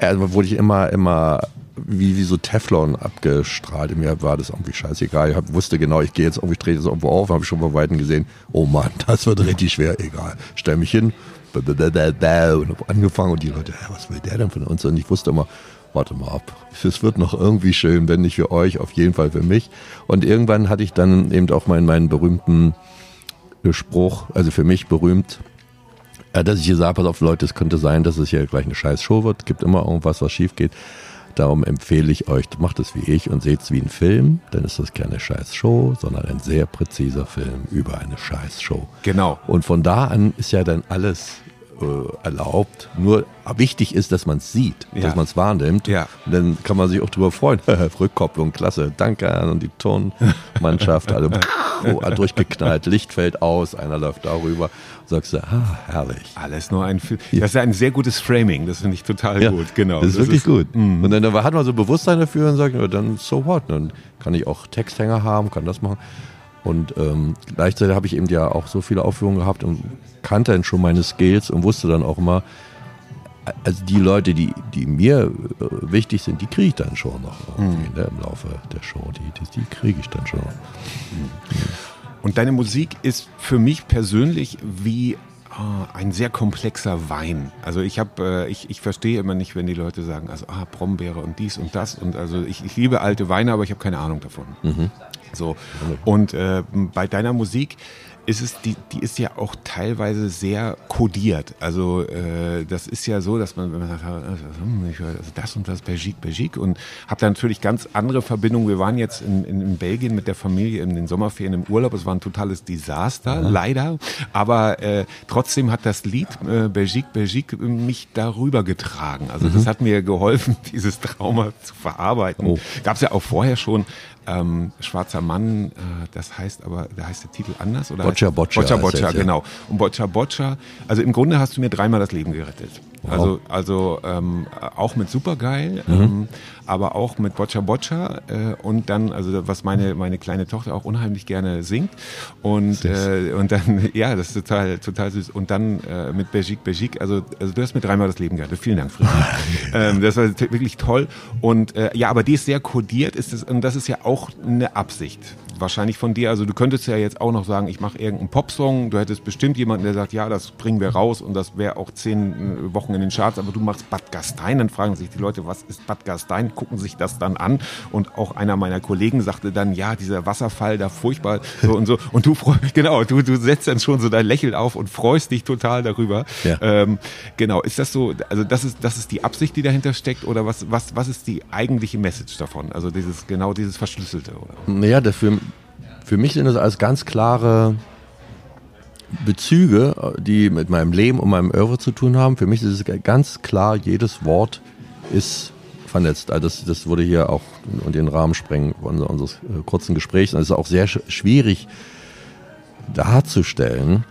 also wurde ich immer, immer wie, wie so Teflon abgestrahlt. Mir war das irgendwie scheißegal. Ich hab, wusste genau, ich gehe jetzt irgendwie, ich trete jetzt irgendwo auf, habe ich schon bei Weitem gesehen, oh Mann, das wird richtig schwer, egal. Stell mich hin, und hab angefangen und die Leute, was will der denn von uns? Und ich wusste immer, warte mal ab, es wird noch irgendwie schön, wenn nicht für euch, auf jeden Fall für mich. Und irgendwann hatte ich dann eben auch meinen, meinen berühmten Spruch, also für mich berühmt, äh, dass ich hier sage, pass auf Leute, es könnte sein, dass es hier gleich eine scheiß Show wird, gibt immer irgendwas, was schief geht. Darum empfehle ich euch, macht es wie ich und seht es wie ein Film, dann ist das keine scheiß Show, sondern ein sehr präziser Film über eine scheiß Show. Genau. Und von da an ist ja dann alles äh, erlaubt. Nur wichtig ist, dass man es sieht, Ja. dass man es wahrnimmt. Ja. Und dann kann man sich auch drüber freuen. Rückkopplung, klasse, danke an und die Turnmannschaft, alle durchgeknallt, Licht fällt aus, einer läuft darüber. Sagst du, ah, herrlich. Alles nur ein Film. Das ist ein sehr gutes Framing, das finde ich total gut. Genau. Das ist wirklich gut. mm. Und dann hat man so Bewusstsein dafür und sagt, ja, dann so what. Dann kann ich auch Texthänger haben, kann das machen. Und ähm, gleichzeitig habe ich eben ja auch so viele Aufführungen gehabt und kannte dann schon meine Skills und wusste dann auch immer, also die Leute, die, die mir äh, wichtig sind, die kriege ich dann schon noch irgendwie, ne, im Laufe der Show. Die, die, die kriege ich dann schon. Und deine Musik ist für mich persönlich wie ah, ein sehr komplexer Wein. Also ich habe, äh, ich, ich verstehe immer nicht, wenn die Leute sagen, also ah, Brombeere und dies und das und also ich, ich liebe alte Weine, aber ich habe keine Ahnung davon. So und äh, bei deiner Musik ist es die, die ist ja auch teilweise sehr kodiert. Also äh, das ist ja so, dass man, wenn man sagt, ah, hm, ich höre also das und das Belgique, Belgique und habe da natürlich ganz andere Verbindungen. Wir waren jetzt in, in, in Belgien mit der Familie in den Sommerferien im Urlaub. Es war ein totales Desaster, leider. Aber äh, trotzdem hat das Lied äh, Belgique, Belgique mich darüber getragen. Also das hat mir geholfen, dieses Trauma zu verarbeiten. Oh. Gab es ja auch vorher schon. Ähm, Schwarzer Mann, äh, das heißt aber, da heißt der Titel anders oder? Boccia, Boccia Boccia, Boccia, jetzt, genau. Und Boccia, Boccia, also im Grunde hast du mir dreimal das Leben gerettet. Also, also ähm, auch mit Supergeil, Mhm. ähm, aber auch mit Boccia Boccia äh, und dann, also was meine meine kleine Tochter auch unheimlich gerne singt. Und äh, und dann ja, das ist total total süß. Und dann äh, mit Belgique Belgique, also also du hast mir dreimal das Leben gerettet. Vielen Dank, Friedrich. ähm, das war wirklich toll. Und äh, ja, aber die ist sehr kodiert, ist es und das ist ja auch eine Absicht wahrscheinlich von dir. Also du könntest ja jetzt auch noch sagen, ich mache irgendeinen Popsong. Du hättest bestimmt jemanden, der sagt, ja, das bringen wir raus und das wäre auch zehn äh, Wochen in den Charts. Aber du machst Bad Gastein. Dann fragen sich die Leute, was ist Bad Gastein? Gucken sich das dann an. Und auch einer meiner Kollegen sagte dann, ja, dieser Wasserfall da furchtbar so und so. Und du freust, genau, du, du setzt dann schon so dein Lächeln auf und freust dich total darüber. Ja. Ähm, genau, ist das so, also das ist, das ist die Absicht, die dahinter steckt oder was, was, was ist die eigentliche Message davon? Also dieses, genau dieses Verschlüsselte, oder? Naja, das für, mich sind das alles ganz klare Bezüge, die mit meinem Leben und meinem Oeuvre zu tun haben. Für mich ist es ganz klar, jedes Wort ist vernetzt. Also das, das würde hier auch und den Rahmen sprengen unser- unseres äh, kurzen Gesprächs. Es ist auch sehr sch schwierig darzustellen.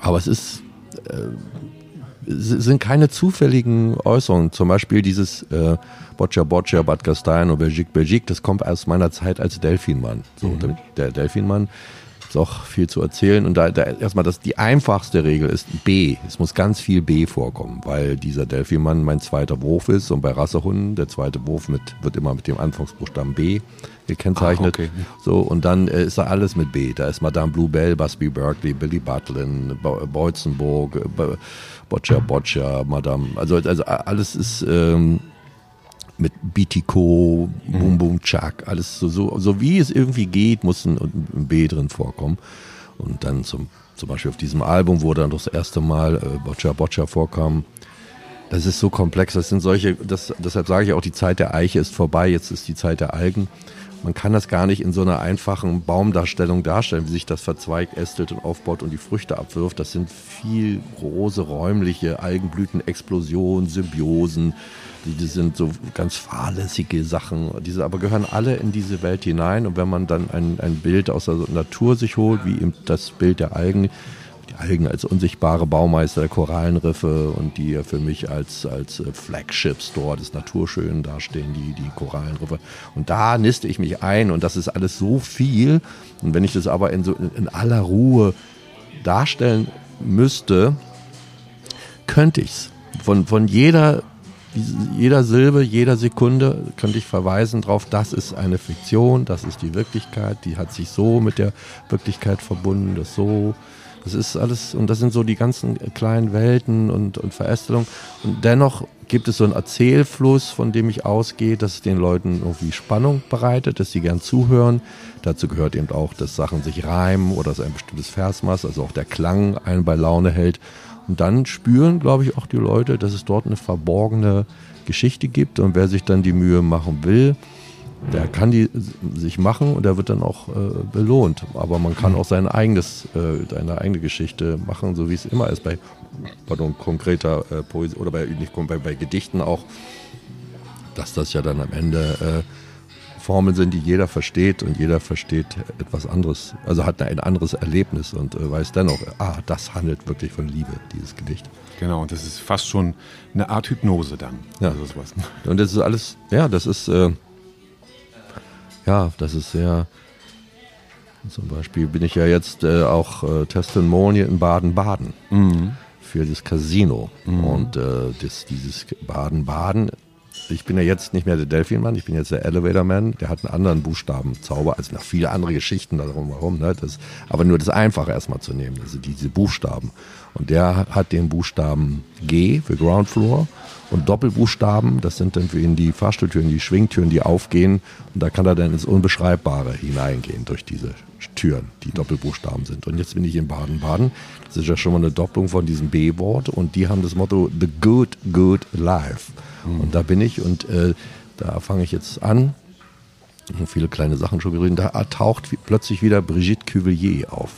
Aber es ist äh, sind keine zufälligen Äußerungen. Zum Beispiel dieses äh, Boccia Boccia, Bad Gastein und Belgique Belgique, das kommt aus meiner Zeit als Delfinmann. So, Der Delfinmann ist auch viel zu erzählen. Und da, da erstmal das, die einfachste Regel ist B. Es muss ganz viel B vorkommen, weil dieser Delfinmann mein zweiter Wurf ist und bei Rassehunden der zweite Wurf mit, wird immer mit dem Anfangsbuchstaben B gekennzeichnet. Ah, okay. So, und dann äh, ist da alles mit B. Da ist Madame Bluebell, Busby Berkeley, Billy Butlin, Bo- Beutzenburg, Bo- Boccia Boccia, Madame. Also, also alles ist ähm, mit Bitico, Boom Boom Chuck, alles so, so, so wie es irgendwie geht, muss ein, ein B drin vorkommen. Und dann zum, zum Beispiel auf diesem Album, wo dann das erste Mal äh, Boccia Boccia vorkam, das ist so komplex. Das sind solche, das, deshalb sage ich auch, die Zeit der Eiche ist vorbei, jetzt ist die Zeit der Algen. Man kann das gar nicht in so einer einfachen Baumdarstellung darstellen, wie sich das verzweigt, ästelt und aufbaut und die Früchte abwirft. Das sind viel große räumliche Algenblüten, Explosionen, Symbiosen. Die, die sind so ganz fahrlässige Sachen. Diese aber gehören alle in diese Welt hinein. Und wenn man dann ein, ein Bild aus der Natur sich holt, wie eben das Bild der Algen, die Algen als unsichtbare Baumeister der Korallenriffe und die für mich als, als äh, Flagship-Store des Naturschönen dastehen, die, die Korallenriffe. Und da niste ich mich ein und das ist alles so viel. Und wenn ich das aber in, so, in aller Ruhe darstellen müsste, könnte ich's. Von, von jeder, jeder Silbe, jeder Sekunde könnte ich verweisen darauf, das ist eine Fiktion, das ist die Wirklichkeit, die hat sich so mit der Wirklichkeit verbunden, das so, das ist alles, und das sind so die ganzen kleinen Welten und, und Verästelungen. Und dennoch gibt es so einen Erzählfluss, von dem ich ausgehe, dass es den Leuten irgendwie Spannung bereitet, dass sie gern zuhören. Dazu gehört eben auch, dass Sachen sich reimen oder dass ein bestimmtes Versmaß, also auch der Klang einen bei Laune hält. Und dann spüren, glaube ich, auch die Leute, dass es dort eine verborgene Geschichte gibt. Und wer sich dann die Mühe machen will, der kann die sich machen und der wird dann auch äh, belohnt. Aber man kann auch sein eigenes, äh, seine eigene Geschichte machen, so wie es immer ist bei pardon, konkreter äh, Poesie oder bei, nicht, bei, bei Gedichten auch, dass das ja dann am Ende äh, Formeln sind, die jeder versteht und jeder versteht etwas anderes, also hat ein anderes Erlebnis und äh, weiß dennoch, ah, das handelt wirklich von Liebe, dieses Gedicht. Genau, und das ist fast schon eine Art Hypnose dann. Ja. Also sowas. Und das ist alles, ja, das ist, äh, ja, das ist sehr, zum Beispiel bin ich ja jetzt äh, auch äh, Testimonial in Baden-Baden für das Casino. Und äh, das, dieses Baden-Baden, ich bin ja jetzt nicht mehr der Delfinmann, ich bin jetzt der Elevator Man, der hat einen anderen Buchstabenzauber, also noch viele andere Geschichten darum herum, ne? das, aber nur das Einfache erstmal zu nehmen, also diese Buchstaben. Und der hat den Buchstaben G für Ground Floor und Doppelbuchstaben, das sind dann für ihn die Fahrstuhltüren, die Schwingtüren, die aufgehen und da kann er dann ins Unbeschreibbare hineingehen durch diese Türen, die Doppelbuchstaben sind. Und jetzt bin ich in Baden-Baden, das ist ja schon mal eine Doppelung von diesem B-Wort und die haben das Motto The Good, Good Life. Und da bin ich und äh, da fange ich jetzt an, viele kleine Sachen schon geredet, da taucht plötzlich wieder Brigitte Cuvillier auf.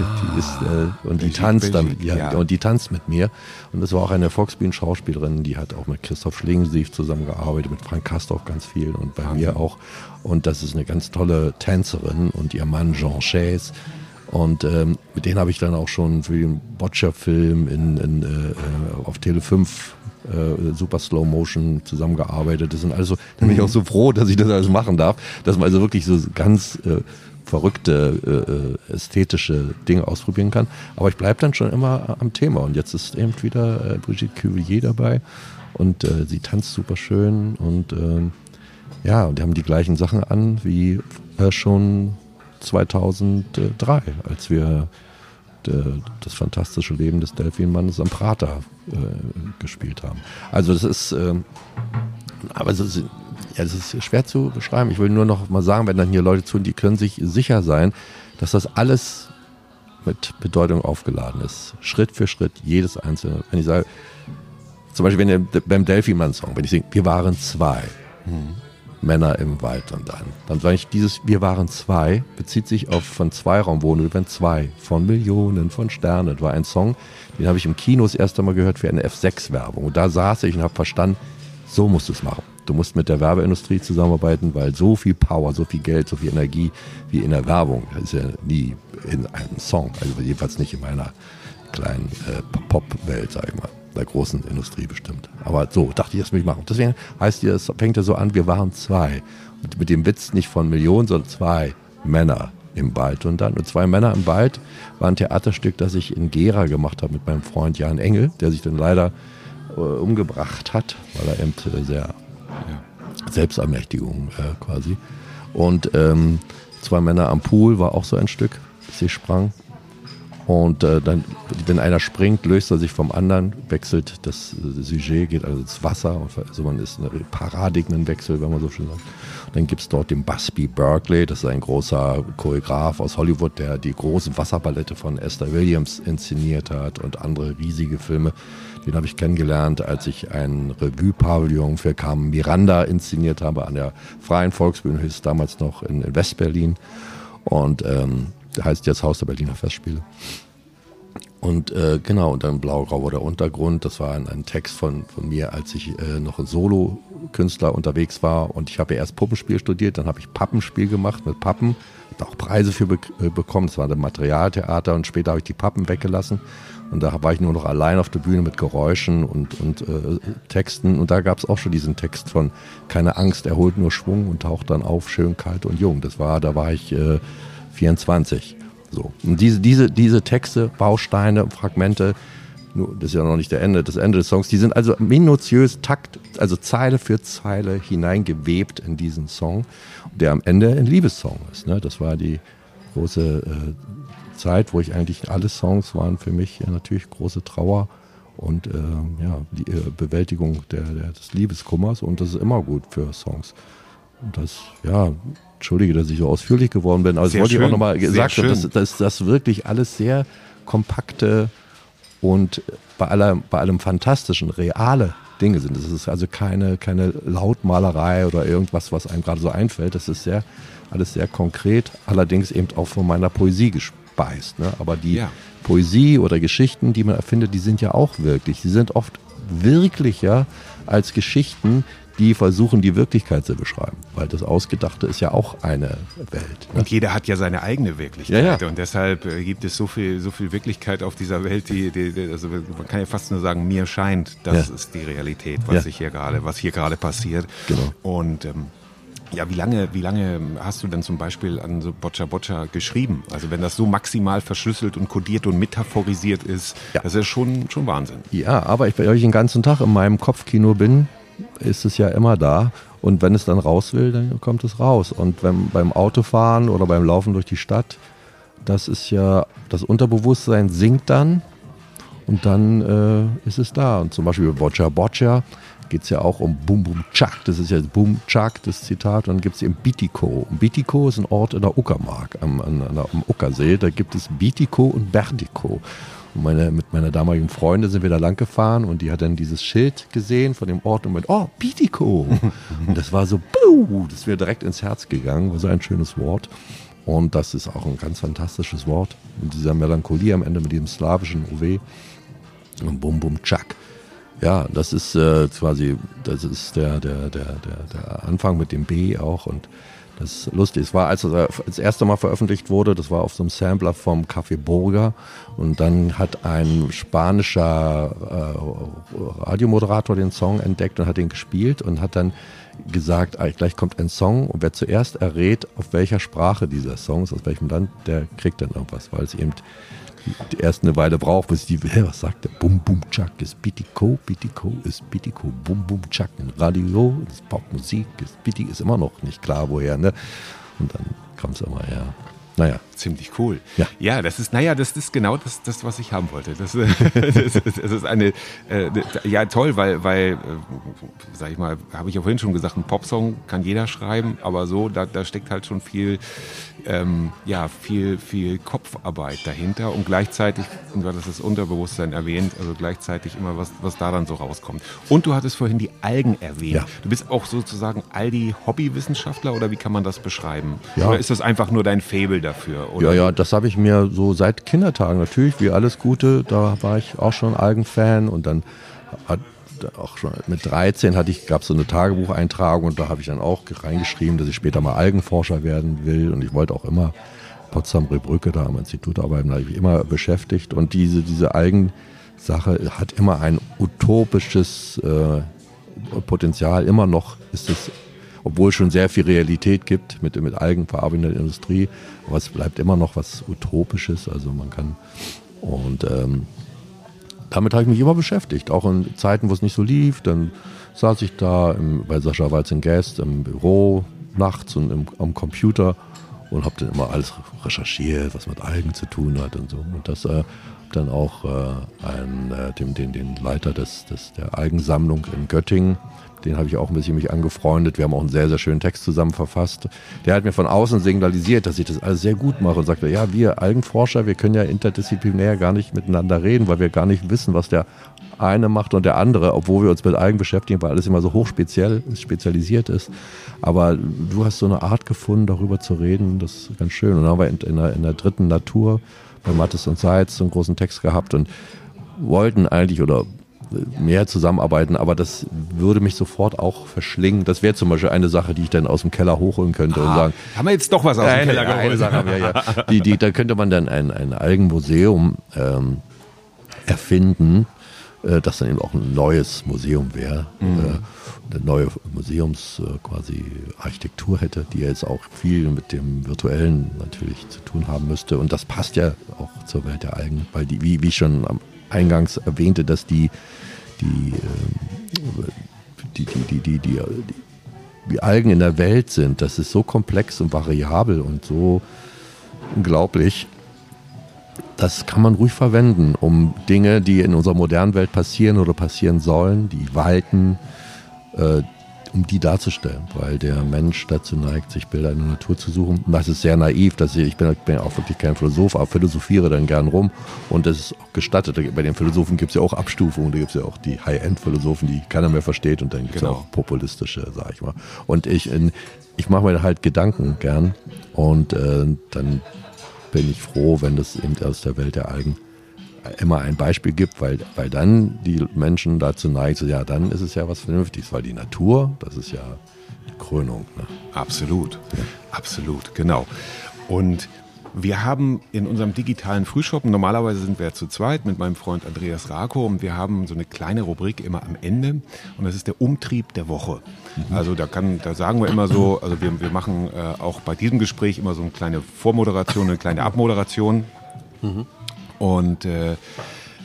Die ist, äh, und die tanzt dann, ja, ja. und die tanzt mit mir. Und das war auch eine Volksbühnen-Schauspielerin, die hat auch mit Christoph Schlingensief zusammengearbeitet, mit Frank Kastorf ganz viel und bei mir auch. Und das ist eine ganz tolle Tänzerin und ihr Mann Jean Chase. Und ähm, mit denen habe ich dann auch schon für den Boccia-Film in, in, äh, äh, auf Tele 5 äh, Super Slow Motion zusammengearbeitet. Das sind also, da bin ich auch so froh, dass ich das alles machen darf, dass man also wirklich so ganz äh, verrückte äh, äh, ästhetische Dinge ausprobieren kann. Aber ich bleibe dann schon immer am Thema. Und jetzt ist eben wieder äh, Brigitte Cuvillier dabei und äh, sie tanzt super schön und ähm, ja, und die haben die gleichen Sachen an wie äh, schon 2003, als wir äh, das fantastische Leben des Delfinmannes am Prater äh, gespielt haben. Also das ist, ähm, aber es ist, ja, es ist schwer zu beschreiben. Ich will nur noch mal sagen, wenn dann hier Leute tun, die können sich sicher sein, dass das alles mit Bedeutung aufgeladen ist. Schritt für Schritt, jedes einzelne. Wenn ich sage, zum Beispiel wenn ihr, beim Delphiman-Song, wenn ich singe, wir waren zwei Männer im Wald und dann, dann sage ich, dieses Wir waren zwei bezieht sich auf von Zweiraumwohnungen, wir waren zwei, von Millionen, von Sternen. Das war ein Song, den habe ich im Kino das erste Mal gehört für eine F6-Werbung. Und da saß ich und habe verstanden, so musst du es machen. Du musst mit der Werbeindustrie zusammenarbeiten, weil so viel Power, so viel Geld, so viel Energie wie in der Werbung ist ja nie in einem Song. Also jedenfalls nicht in meiner kleinen äh, Pop-Welt, sag ich mal. Der großen Industrie bestimmt. Aber so dachte ich, das will ich machen. Deswegen heißt es fängt ja so an, wir waren zwei. Und mit dem Witz nicht von Millionen, sondern zwei Männer im Wald. Und dann, und zwei Männer im Wald war ein Theaterstück, das ich in Gera gemacht habe mit meinem Freund Jan Engel, der sich dann leider äh, umgebracht hat, weil er eben äh, sehr Selbstermächtigung äh, quasi. Und ähm, zwei Männer am Pool war auch so ein Stück, das ich sprang. Und äh, dann, wenn einer springt, löst er sich vom anderen, wechselt das Sujet, geht also ins Wasser. Also man ist ein Paradigmenwechsel, wenn man so schön sagt. Dann gibt es dort den Busby Berkeley, das ist ein großer Choreograf aus Hollywood, der die großen Wasserballette von Esther Williams inszeniert hat und andere riesige Filme. Den habe ich kennengelernt, als ich ein Revue-Pavillon für Carmen Miranda inszeniert habe an der Freien Volksbühne, hieß damals noch in, in Westberlin. Und ähm, heißt jetzt Haus der Berliner Festspiele. Und äh, genau, und dann Blau-Grau der Untergrund, das war ein, ein Text von, von mir, als ich äh, noch ein Solo-Künstler unterwegs war. Und ich habe ja erst Puppenspiel studiert, dann habe ich Pappenspiel gemacht mit Pappen, habe auch Preise für be äh, bekommen, das war das Materialtheater und später habe ich die Pappen weggelassen. Und da war ich nur noch allein auf der Bühne mit Geräuschen und, und äh, Texten. Und da gab es auch schon diesen Text von Keine Angst, er holt nur Schwung und taucht dann auf, schön kalt und jung. Das war, da war ich äh, 24. So. Und diese, diese, diese Texte, Bausteine, Fragmente, nur, das ist ja noch nicht der Ende, das Ende des Songs, die sind also minutiös Takt, also Zeile für Zeile hineingewebt in diesen Song, der am Ende ein Liebessong ist. Ne? Das war die große äh, Zeit, wo ich eigentlich alle Songs waren für mich ja, natürlich große Trauer und äh, ja, die äh, Bewältigung der, der, des Liebeskummers und das ist immer gut für Songs. Und das, ja, entschuldige, dass ich so ausführlich geworden bin, aber das Sehr wollte ich auch schön, nochmal gesagt haben, dass, schön. dass das wirklich alles sehr kompakte und bei, aller, bei allem fantastischen, reale Dinge sind. Das ist also keine, keine Lautmalerei oder irgendwas, was einem gerade so einfällt. Das ist sehr, alles sehr konkret, allerdings eben auch von meiner Poesie gespeist. Ne? Aber die Ja. Poesie oder Geschichten, die man erfindet, die sind ja auch wirklich. Sie sind oft wirklicher als Geschichten, die versuchen, die Wirklichkeit zu beschreiben. Weil das Ausgedachte ist ja auch eine Welt. Ne? Und jeder hat ja seine eigene Wirklichkeit. Ja, ja. Und deshalb äh, gibt es so viel, so viel Wirklichkeit auf dieser Welt, die, die, also man kann ja fast nur sagen, mir scheint, das Ja. ist die Realität, was Ja. sich hier gerade, was hier gerade passiert. Genau. Und ähm, ja, wie lange, wie lange hast du denn zum Beispiel an so Boccia Boccia geschrieben? Also wenn das so maximal verschlüsselt und kodiert und metaphorisiert ist, Ja. das ist schon, schon Wahnsinn. Ja, aber ich, weil ich den ganzen Tag in meinem Kopfkino bin, ist es ja immer da. Und wenn es dann raus will, dann kommt es raus. Und wenn, beim Autofahren oder beim Laufen durch die Stadt, das ist ja, das Unterbewusstsein sinkt dann und dann äh, ist es da. Und zum Beispiel bei Boccia Boccia geht es ja auch um Bum Bum Chak. Das ist ja Bum Chak, das Zitat. Und dann gibt es eben Bitiko. Und Bitiko ist ein Ort in der Uckermark, am, der- am Uckersee. Da gibt es Bitiko und Berdiko. Und meine, mit meiner damaligen Freundin sind wir da lang gefahren und die hat dann dieses Schild gesehen von dem Ort und meint, oh, Bitiko. und das war so, buh, das mir direkt ins Herz gegangen. War so ein schönes Wort. Und das ist auch ein ganz fantastisches Wort. Mit dieser Melancholie am Ende, mit diesem slawischen OW. Und Bum Bum Chak. Ja, das ist äh, quasi, das ist der, der, der, der, der Anfang mit dem B auch und das ist lustig. Es war, als es das erste Mal veröffentlicht wurde, das war auf so einem Sampler vom Café Burger und dann hat ein spanischer äh, Radiomoderator den Song entdeckt und hat ihn gespielt und hat dann gesagt, ah, gleich kommt ein Song und wer zuerst errät, auf welcher Sprache dieser Song ist, aus welchem Land, der kriegt dann irgendwas, weil es eben erst eine Weile braucht, bis die, hä, was sagt der? Bum Bum Chak ist Bitiko, Bitiko ist Bitiko, Bum Bum Chak in Radio, ist Popmusik, ist Biti, ist immer noch nicht klar woher, ne? Und dann kam es immer her. Naja, Ziemlich cool. Ja. ja, das ist, naja, das ist genau das, das was ich haben wollte. Das, das, ist, das ist eine, äh, ja toll, weil, weil, äh, sag ich mal, habe ich ja vorhin schon gesagt, ein Popsong kann jeder schreiben, aber so, da, da steckt halt schon viel, ähm, ja, viel, viel Kopfarbeit dahinter und gleichzeitig, und das Unterbewusstsein erwähnt, also gleichzeitig immer was, was da dann so rauskommt. Und du hattest vorhin die Algen erwähnt. Ja. Du bist auch sozusagen Aldi-Hobbywissenschaftler oder wie kann man das beschreiben? Ja. Oder ist das einfach nur dein Fable dafür? Oder? Ja, ja, das habe ich mir so seit Kindertagen natürlich, wie alles Gute, da war ich auch schon Algenfan und dann hat auch schon mit 13 hatte ich, gab es so eine Tagebucheintragung und da habe ich dann auch reingeschrieben, dass ich später mal Algenforscher werden will und ich wollte auch immer Potsdam Brücke da am Institut arbeiten, da habe ich mich immer beschäftigt und diese, diese Algensache hat immer ein utopisches äh, Potenzial, immer noch ist es obwohl schon sehr viel Realität gibt mit, mit algenverarbeitender Industrie, aber es bleibt immer noch was Utopisches, also man kann und ähm, damit habe ich mich immer beschäftigt, auch in Zeiten, wo es nicht so lief, dann saß ich da im, bei Sascha Walzen-Guest im Büro nachts und im, am Computer und habe dann immer alles recherchiert, was mit Algen zu tun hat und so. Und das äh, dann auch äh, einen, äh, dem, den, den Leiter des, des, der Algensammlung in Göttingen, den habe ich auch ein bisschen mich angefreundet. Wir haben auch einen sehr, sehr schönen Text zusammen verfasst. Der hat mir von außen signalisiert, dass ich das alles sehr gut mache und sagte, ja, wir Algenforscher, wir können ja interdisziplinär gar nicht miteinander reden, weil wir gar nicht wissen, was der eine macht und der andere, obwohl wir uns mit Algen beschäftigen, weil alles immer so hochspeziell spezialisiert ist. Aber du hast so eine Art gefunden, darüber zu reden, das ist ganz schön. Und dann haben wir in, in, der, in der dritten Natur bei Mattes und Seitz so einen großen Text gehabt und wollten eigentlich oder mehr zusammenarbeiten, aber das würde mich sofort auch verschlingen. Das wäre zum Beispiel eine Sache, die ich dann aus dem Keller hochholen könnte und sagen, Haben wir jetzt doch was aus dem eine, Keller geholt? eine Sache haben wir ja. Die, die, da könnte man dann ein, ein Algenmuseum ähm, erfinden, äh, das dann eben auch ein neues Museum wäre. Äh, eine neue Museums äh, quasi Architektur hätte, die jetzt auch viel mit dem Virtuellen natürlich zu tun haben müsste. Und das passt ja auch zur Welt der Algen, weil die, wie, wie ich schon am eingangs erwähnte, dass die, die, ähm, die, die, die, die, die, die Algen in der Welt sind, das ist so komplex und variabel und so unglaublich. Das kann man ruhig verwenden, um Dinge, die in unserer modernen Welt passieren oder passieren sollen, die walten, äh, um die darzustellen, weil der Mensch dazu neigt, sich Bilder in der Natur zu suchen. Und das ist sehr naiv, dass ich, ich bin, ich bin auch wirklich kein Philosoph, aber philosophiere dann gern rum und das ist auch gestattet. Bei den Philosophen gibt es ja auch Abstufungen, da gibt es ja auch die High-End-Philosophen, die keiner mehr versteht und dann gibt es Genau. auch populistische, sag ich mal. Und ich, ich mache mir halt Gedanken gern und äh, dann bin ich froh, wenn das eben aus der Welt der Algen immer ein Beispiel gibt, weil, weil dann die Menschen dazu neigen, so, ja, dann ist es ja was Vernünftiges, weil die Natur, das ist ja die Krönung. Ne? Absolut, absolut, genau. Und wir haben in unserem digitalen Frühshop, normalerweise sind wir ja zu zweit mit meinem Freund Andreas Rako und wir haben so eine kleine Rubrik immer am Ende und das ist der Umtrieb der Woche. Also da kann, da sagen wir immer so, also wir, wir machen äh, auch bei diesem Gespräch immer so eine kleine Vormoderation, eine kleine Abmoderation. Und äh,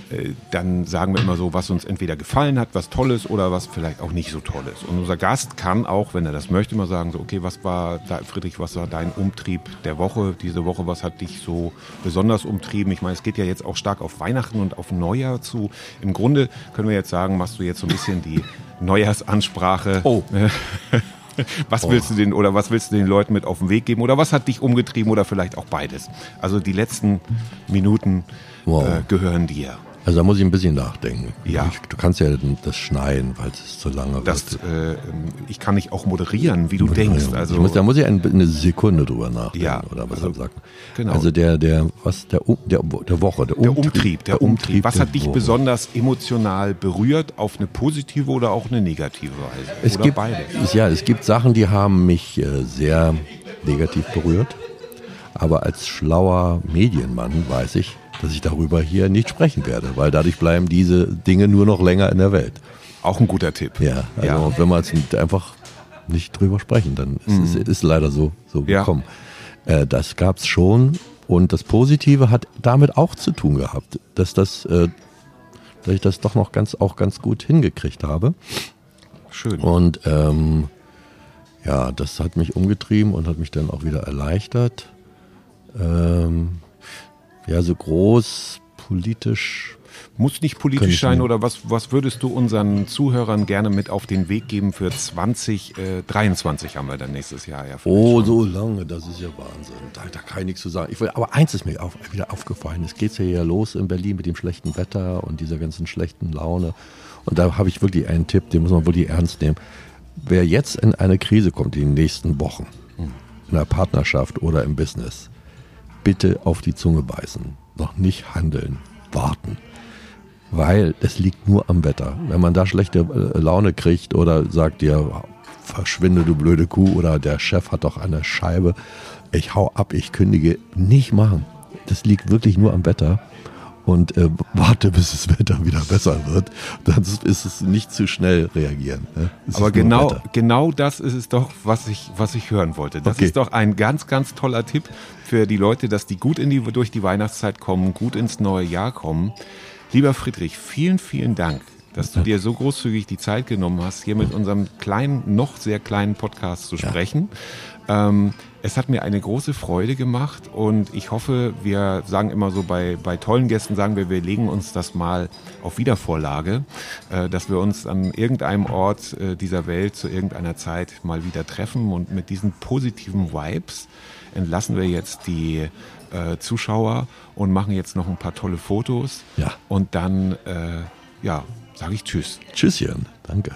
äh, dann sagen wir immer so, was uns entweder gefallen hat, was Tolles oder was vielleicht auch nicht so Tolles. Und unser Gast kann auch, wenn er das möchte, mal sagen, so, okay, was war, da, Friedrich, was war dein Umtrieb der Woche, diese Woche, was hat dich so besonders umtrieben? Ich meine, es geht ja jetzt auch stark auf Weihnachten und auf Neujahr zu. Im Grunde können wir jetzt sagen, machst du jetzt so ein bisschen die Neujahrsansprache. Oh. Was willst du den oder was willst du den Leuten mit auf den Weg geben oder was hat dich umgetrieben oder vielleicht auch beides? Also die letzten Minuten Wow. äh, gehören dir. Also da muss ich ein bisschen nachdenken. Ja. Ich, du kannst ja das schneiden, weil es zu lange Das, wird. äh, ähm, ich kann nicht auch moderieren, wie du denkst. Also muss, da muss ich ein, eine Sekunde drüber nachdenken Ja, oder was also, er sagt. genau. Also der, der, was, der, der, der Woche, der, der Umtrieb, der Umtrieb. Was hat dich Woche. besonders emotional berührt auf eine positive oder auch eine negative Weise? Es oder gibt, beides? es- ja, es gibt Sachen, die haben mich äh, sehr negativ berührt. Aber als schlauer Medienmann weiß ich, dass ich darüber hier nicht sprechen werde, weil dadurch bleiben diese Dinge nur noch länger in der Welt. Auch ein guter Tipp. Ja, also Ja. wenn wir jetzt einfach nicht drüber sprechen, dann ist es ist leider so, so Mhm. Ja. gekommen. Äh, das gab's schon und das Positive hat damit auch zu tun gehabt, dass das, äh, dass ich das doch noch ganz auch ganz gut hingekriegt habe. Schön. Und ähm, ja, das hat mich umgetrieben und hat mich dann auch wieder erleichtert. Ähm, ja, so groß politisch. Muss nicht politisch sein nicht. oder was, was würdest du unseren Zuhörern gerne mit auf den Weg geben für 2023 haben wir dann nächstes Jahr ja. Oh, schon. so lange, das ist ja Wahnsinn. Da, da kann ich nichts zu sagen. Ich will, aber eins ist mir auf, wieder aufgefallen. Es geht ja hier los in Berlin mit dem schlechten Wetter und dieser ganzen schlechten Laune. Und da habe ich wirklich einen Tipp, den muss man wirklich ernst nehmen. Wer jetzt in eine Krise kommt, in den nächsten Wochen, in der Partnerschaft oder im Business, bitte auf die Zunge beißen. Noch nicht handeln. Warten. Weil es liegt nur am Wetter. Wenn man da schlechte äh, Laune kriegt oder sagt dir, verschwinde du blöde Kuh oder der Chef hat doch eine Scheibe, ich hau ab, ich kündige, nicht machen. Das liegt wirklich nur am Wetter. Und äh, warte, bis das Wetter wieder besser wird. Dann ist es nicht zu schnell reagieren. Ne? Aber genau, Wetter. genau das ist es doch, was ich, was ich hören wollte. Das Okay. ist doch ein ganz, ganz toller Tipp für die Leute, dass die gut in die, durch die Weihnachtszeit kommen, gut ins neue Jahr kommen. Lieber Friedrich, vielen, vielen Dank, dass du dir so großzügig die Zeit genommen hast, hier mit unserem kleinen, noch sehr kleinen Podcast zu sprechen. Ähm, es hat mir eine große Freude gemacht und ich hoffe, wir sagen immer so bei, bei tollen Gästen, sagen wir, wir legen uns das mal auf Wiedervorlage, äh, dass wir uns an irgendeinem Ort äh, dieser Welt zu irgendeiner Zeit mal wieder treffen und mit diesen positiven Vibes entlassen wir jetzt die äh, Zuschauer und machen jetzt noch ein paar tolle Fotos Ja. und dann, äh, ja, sage ich Tschüss. Tschüsschen. Danke.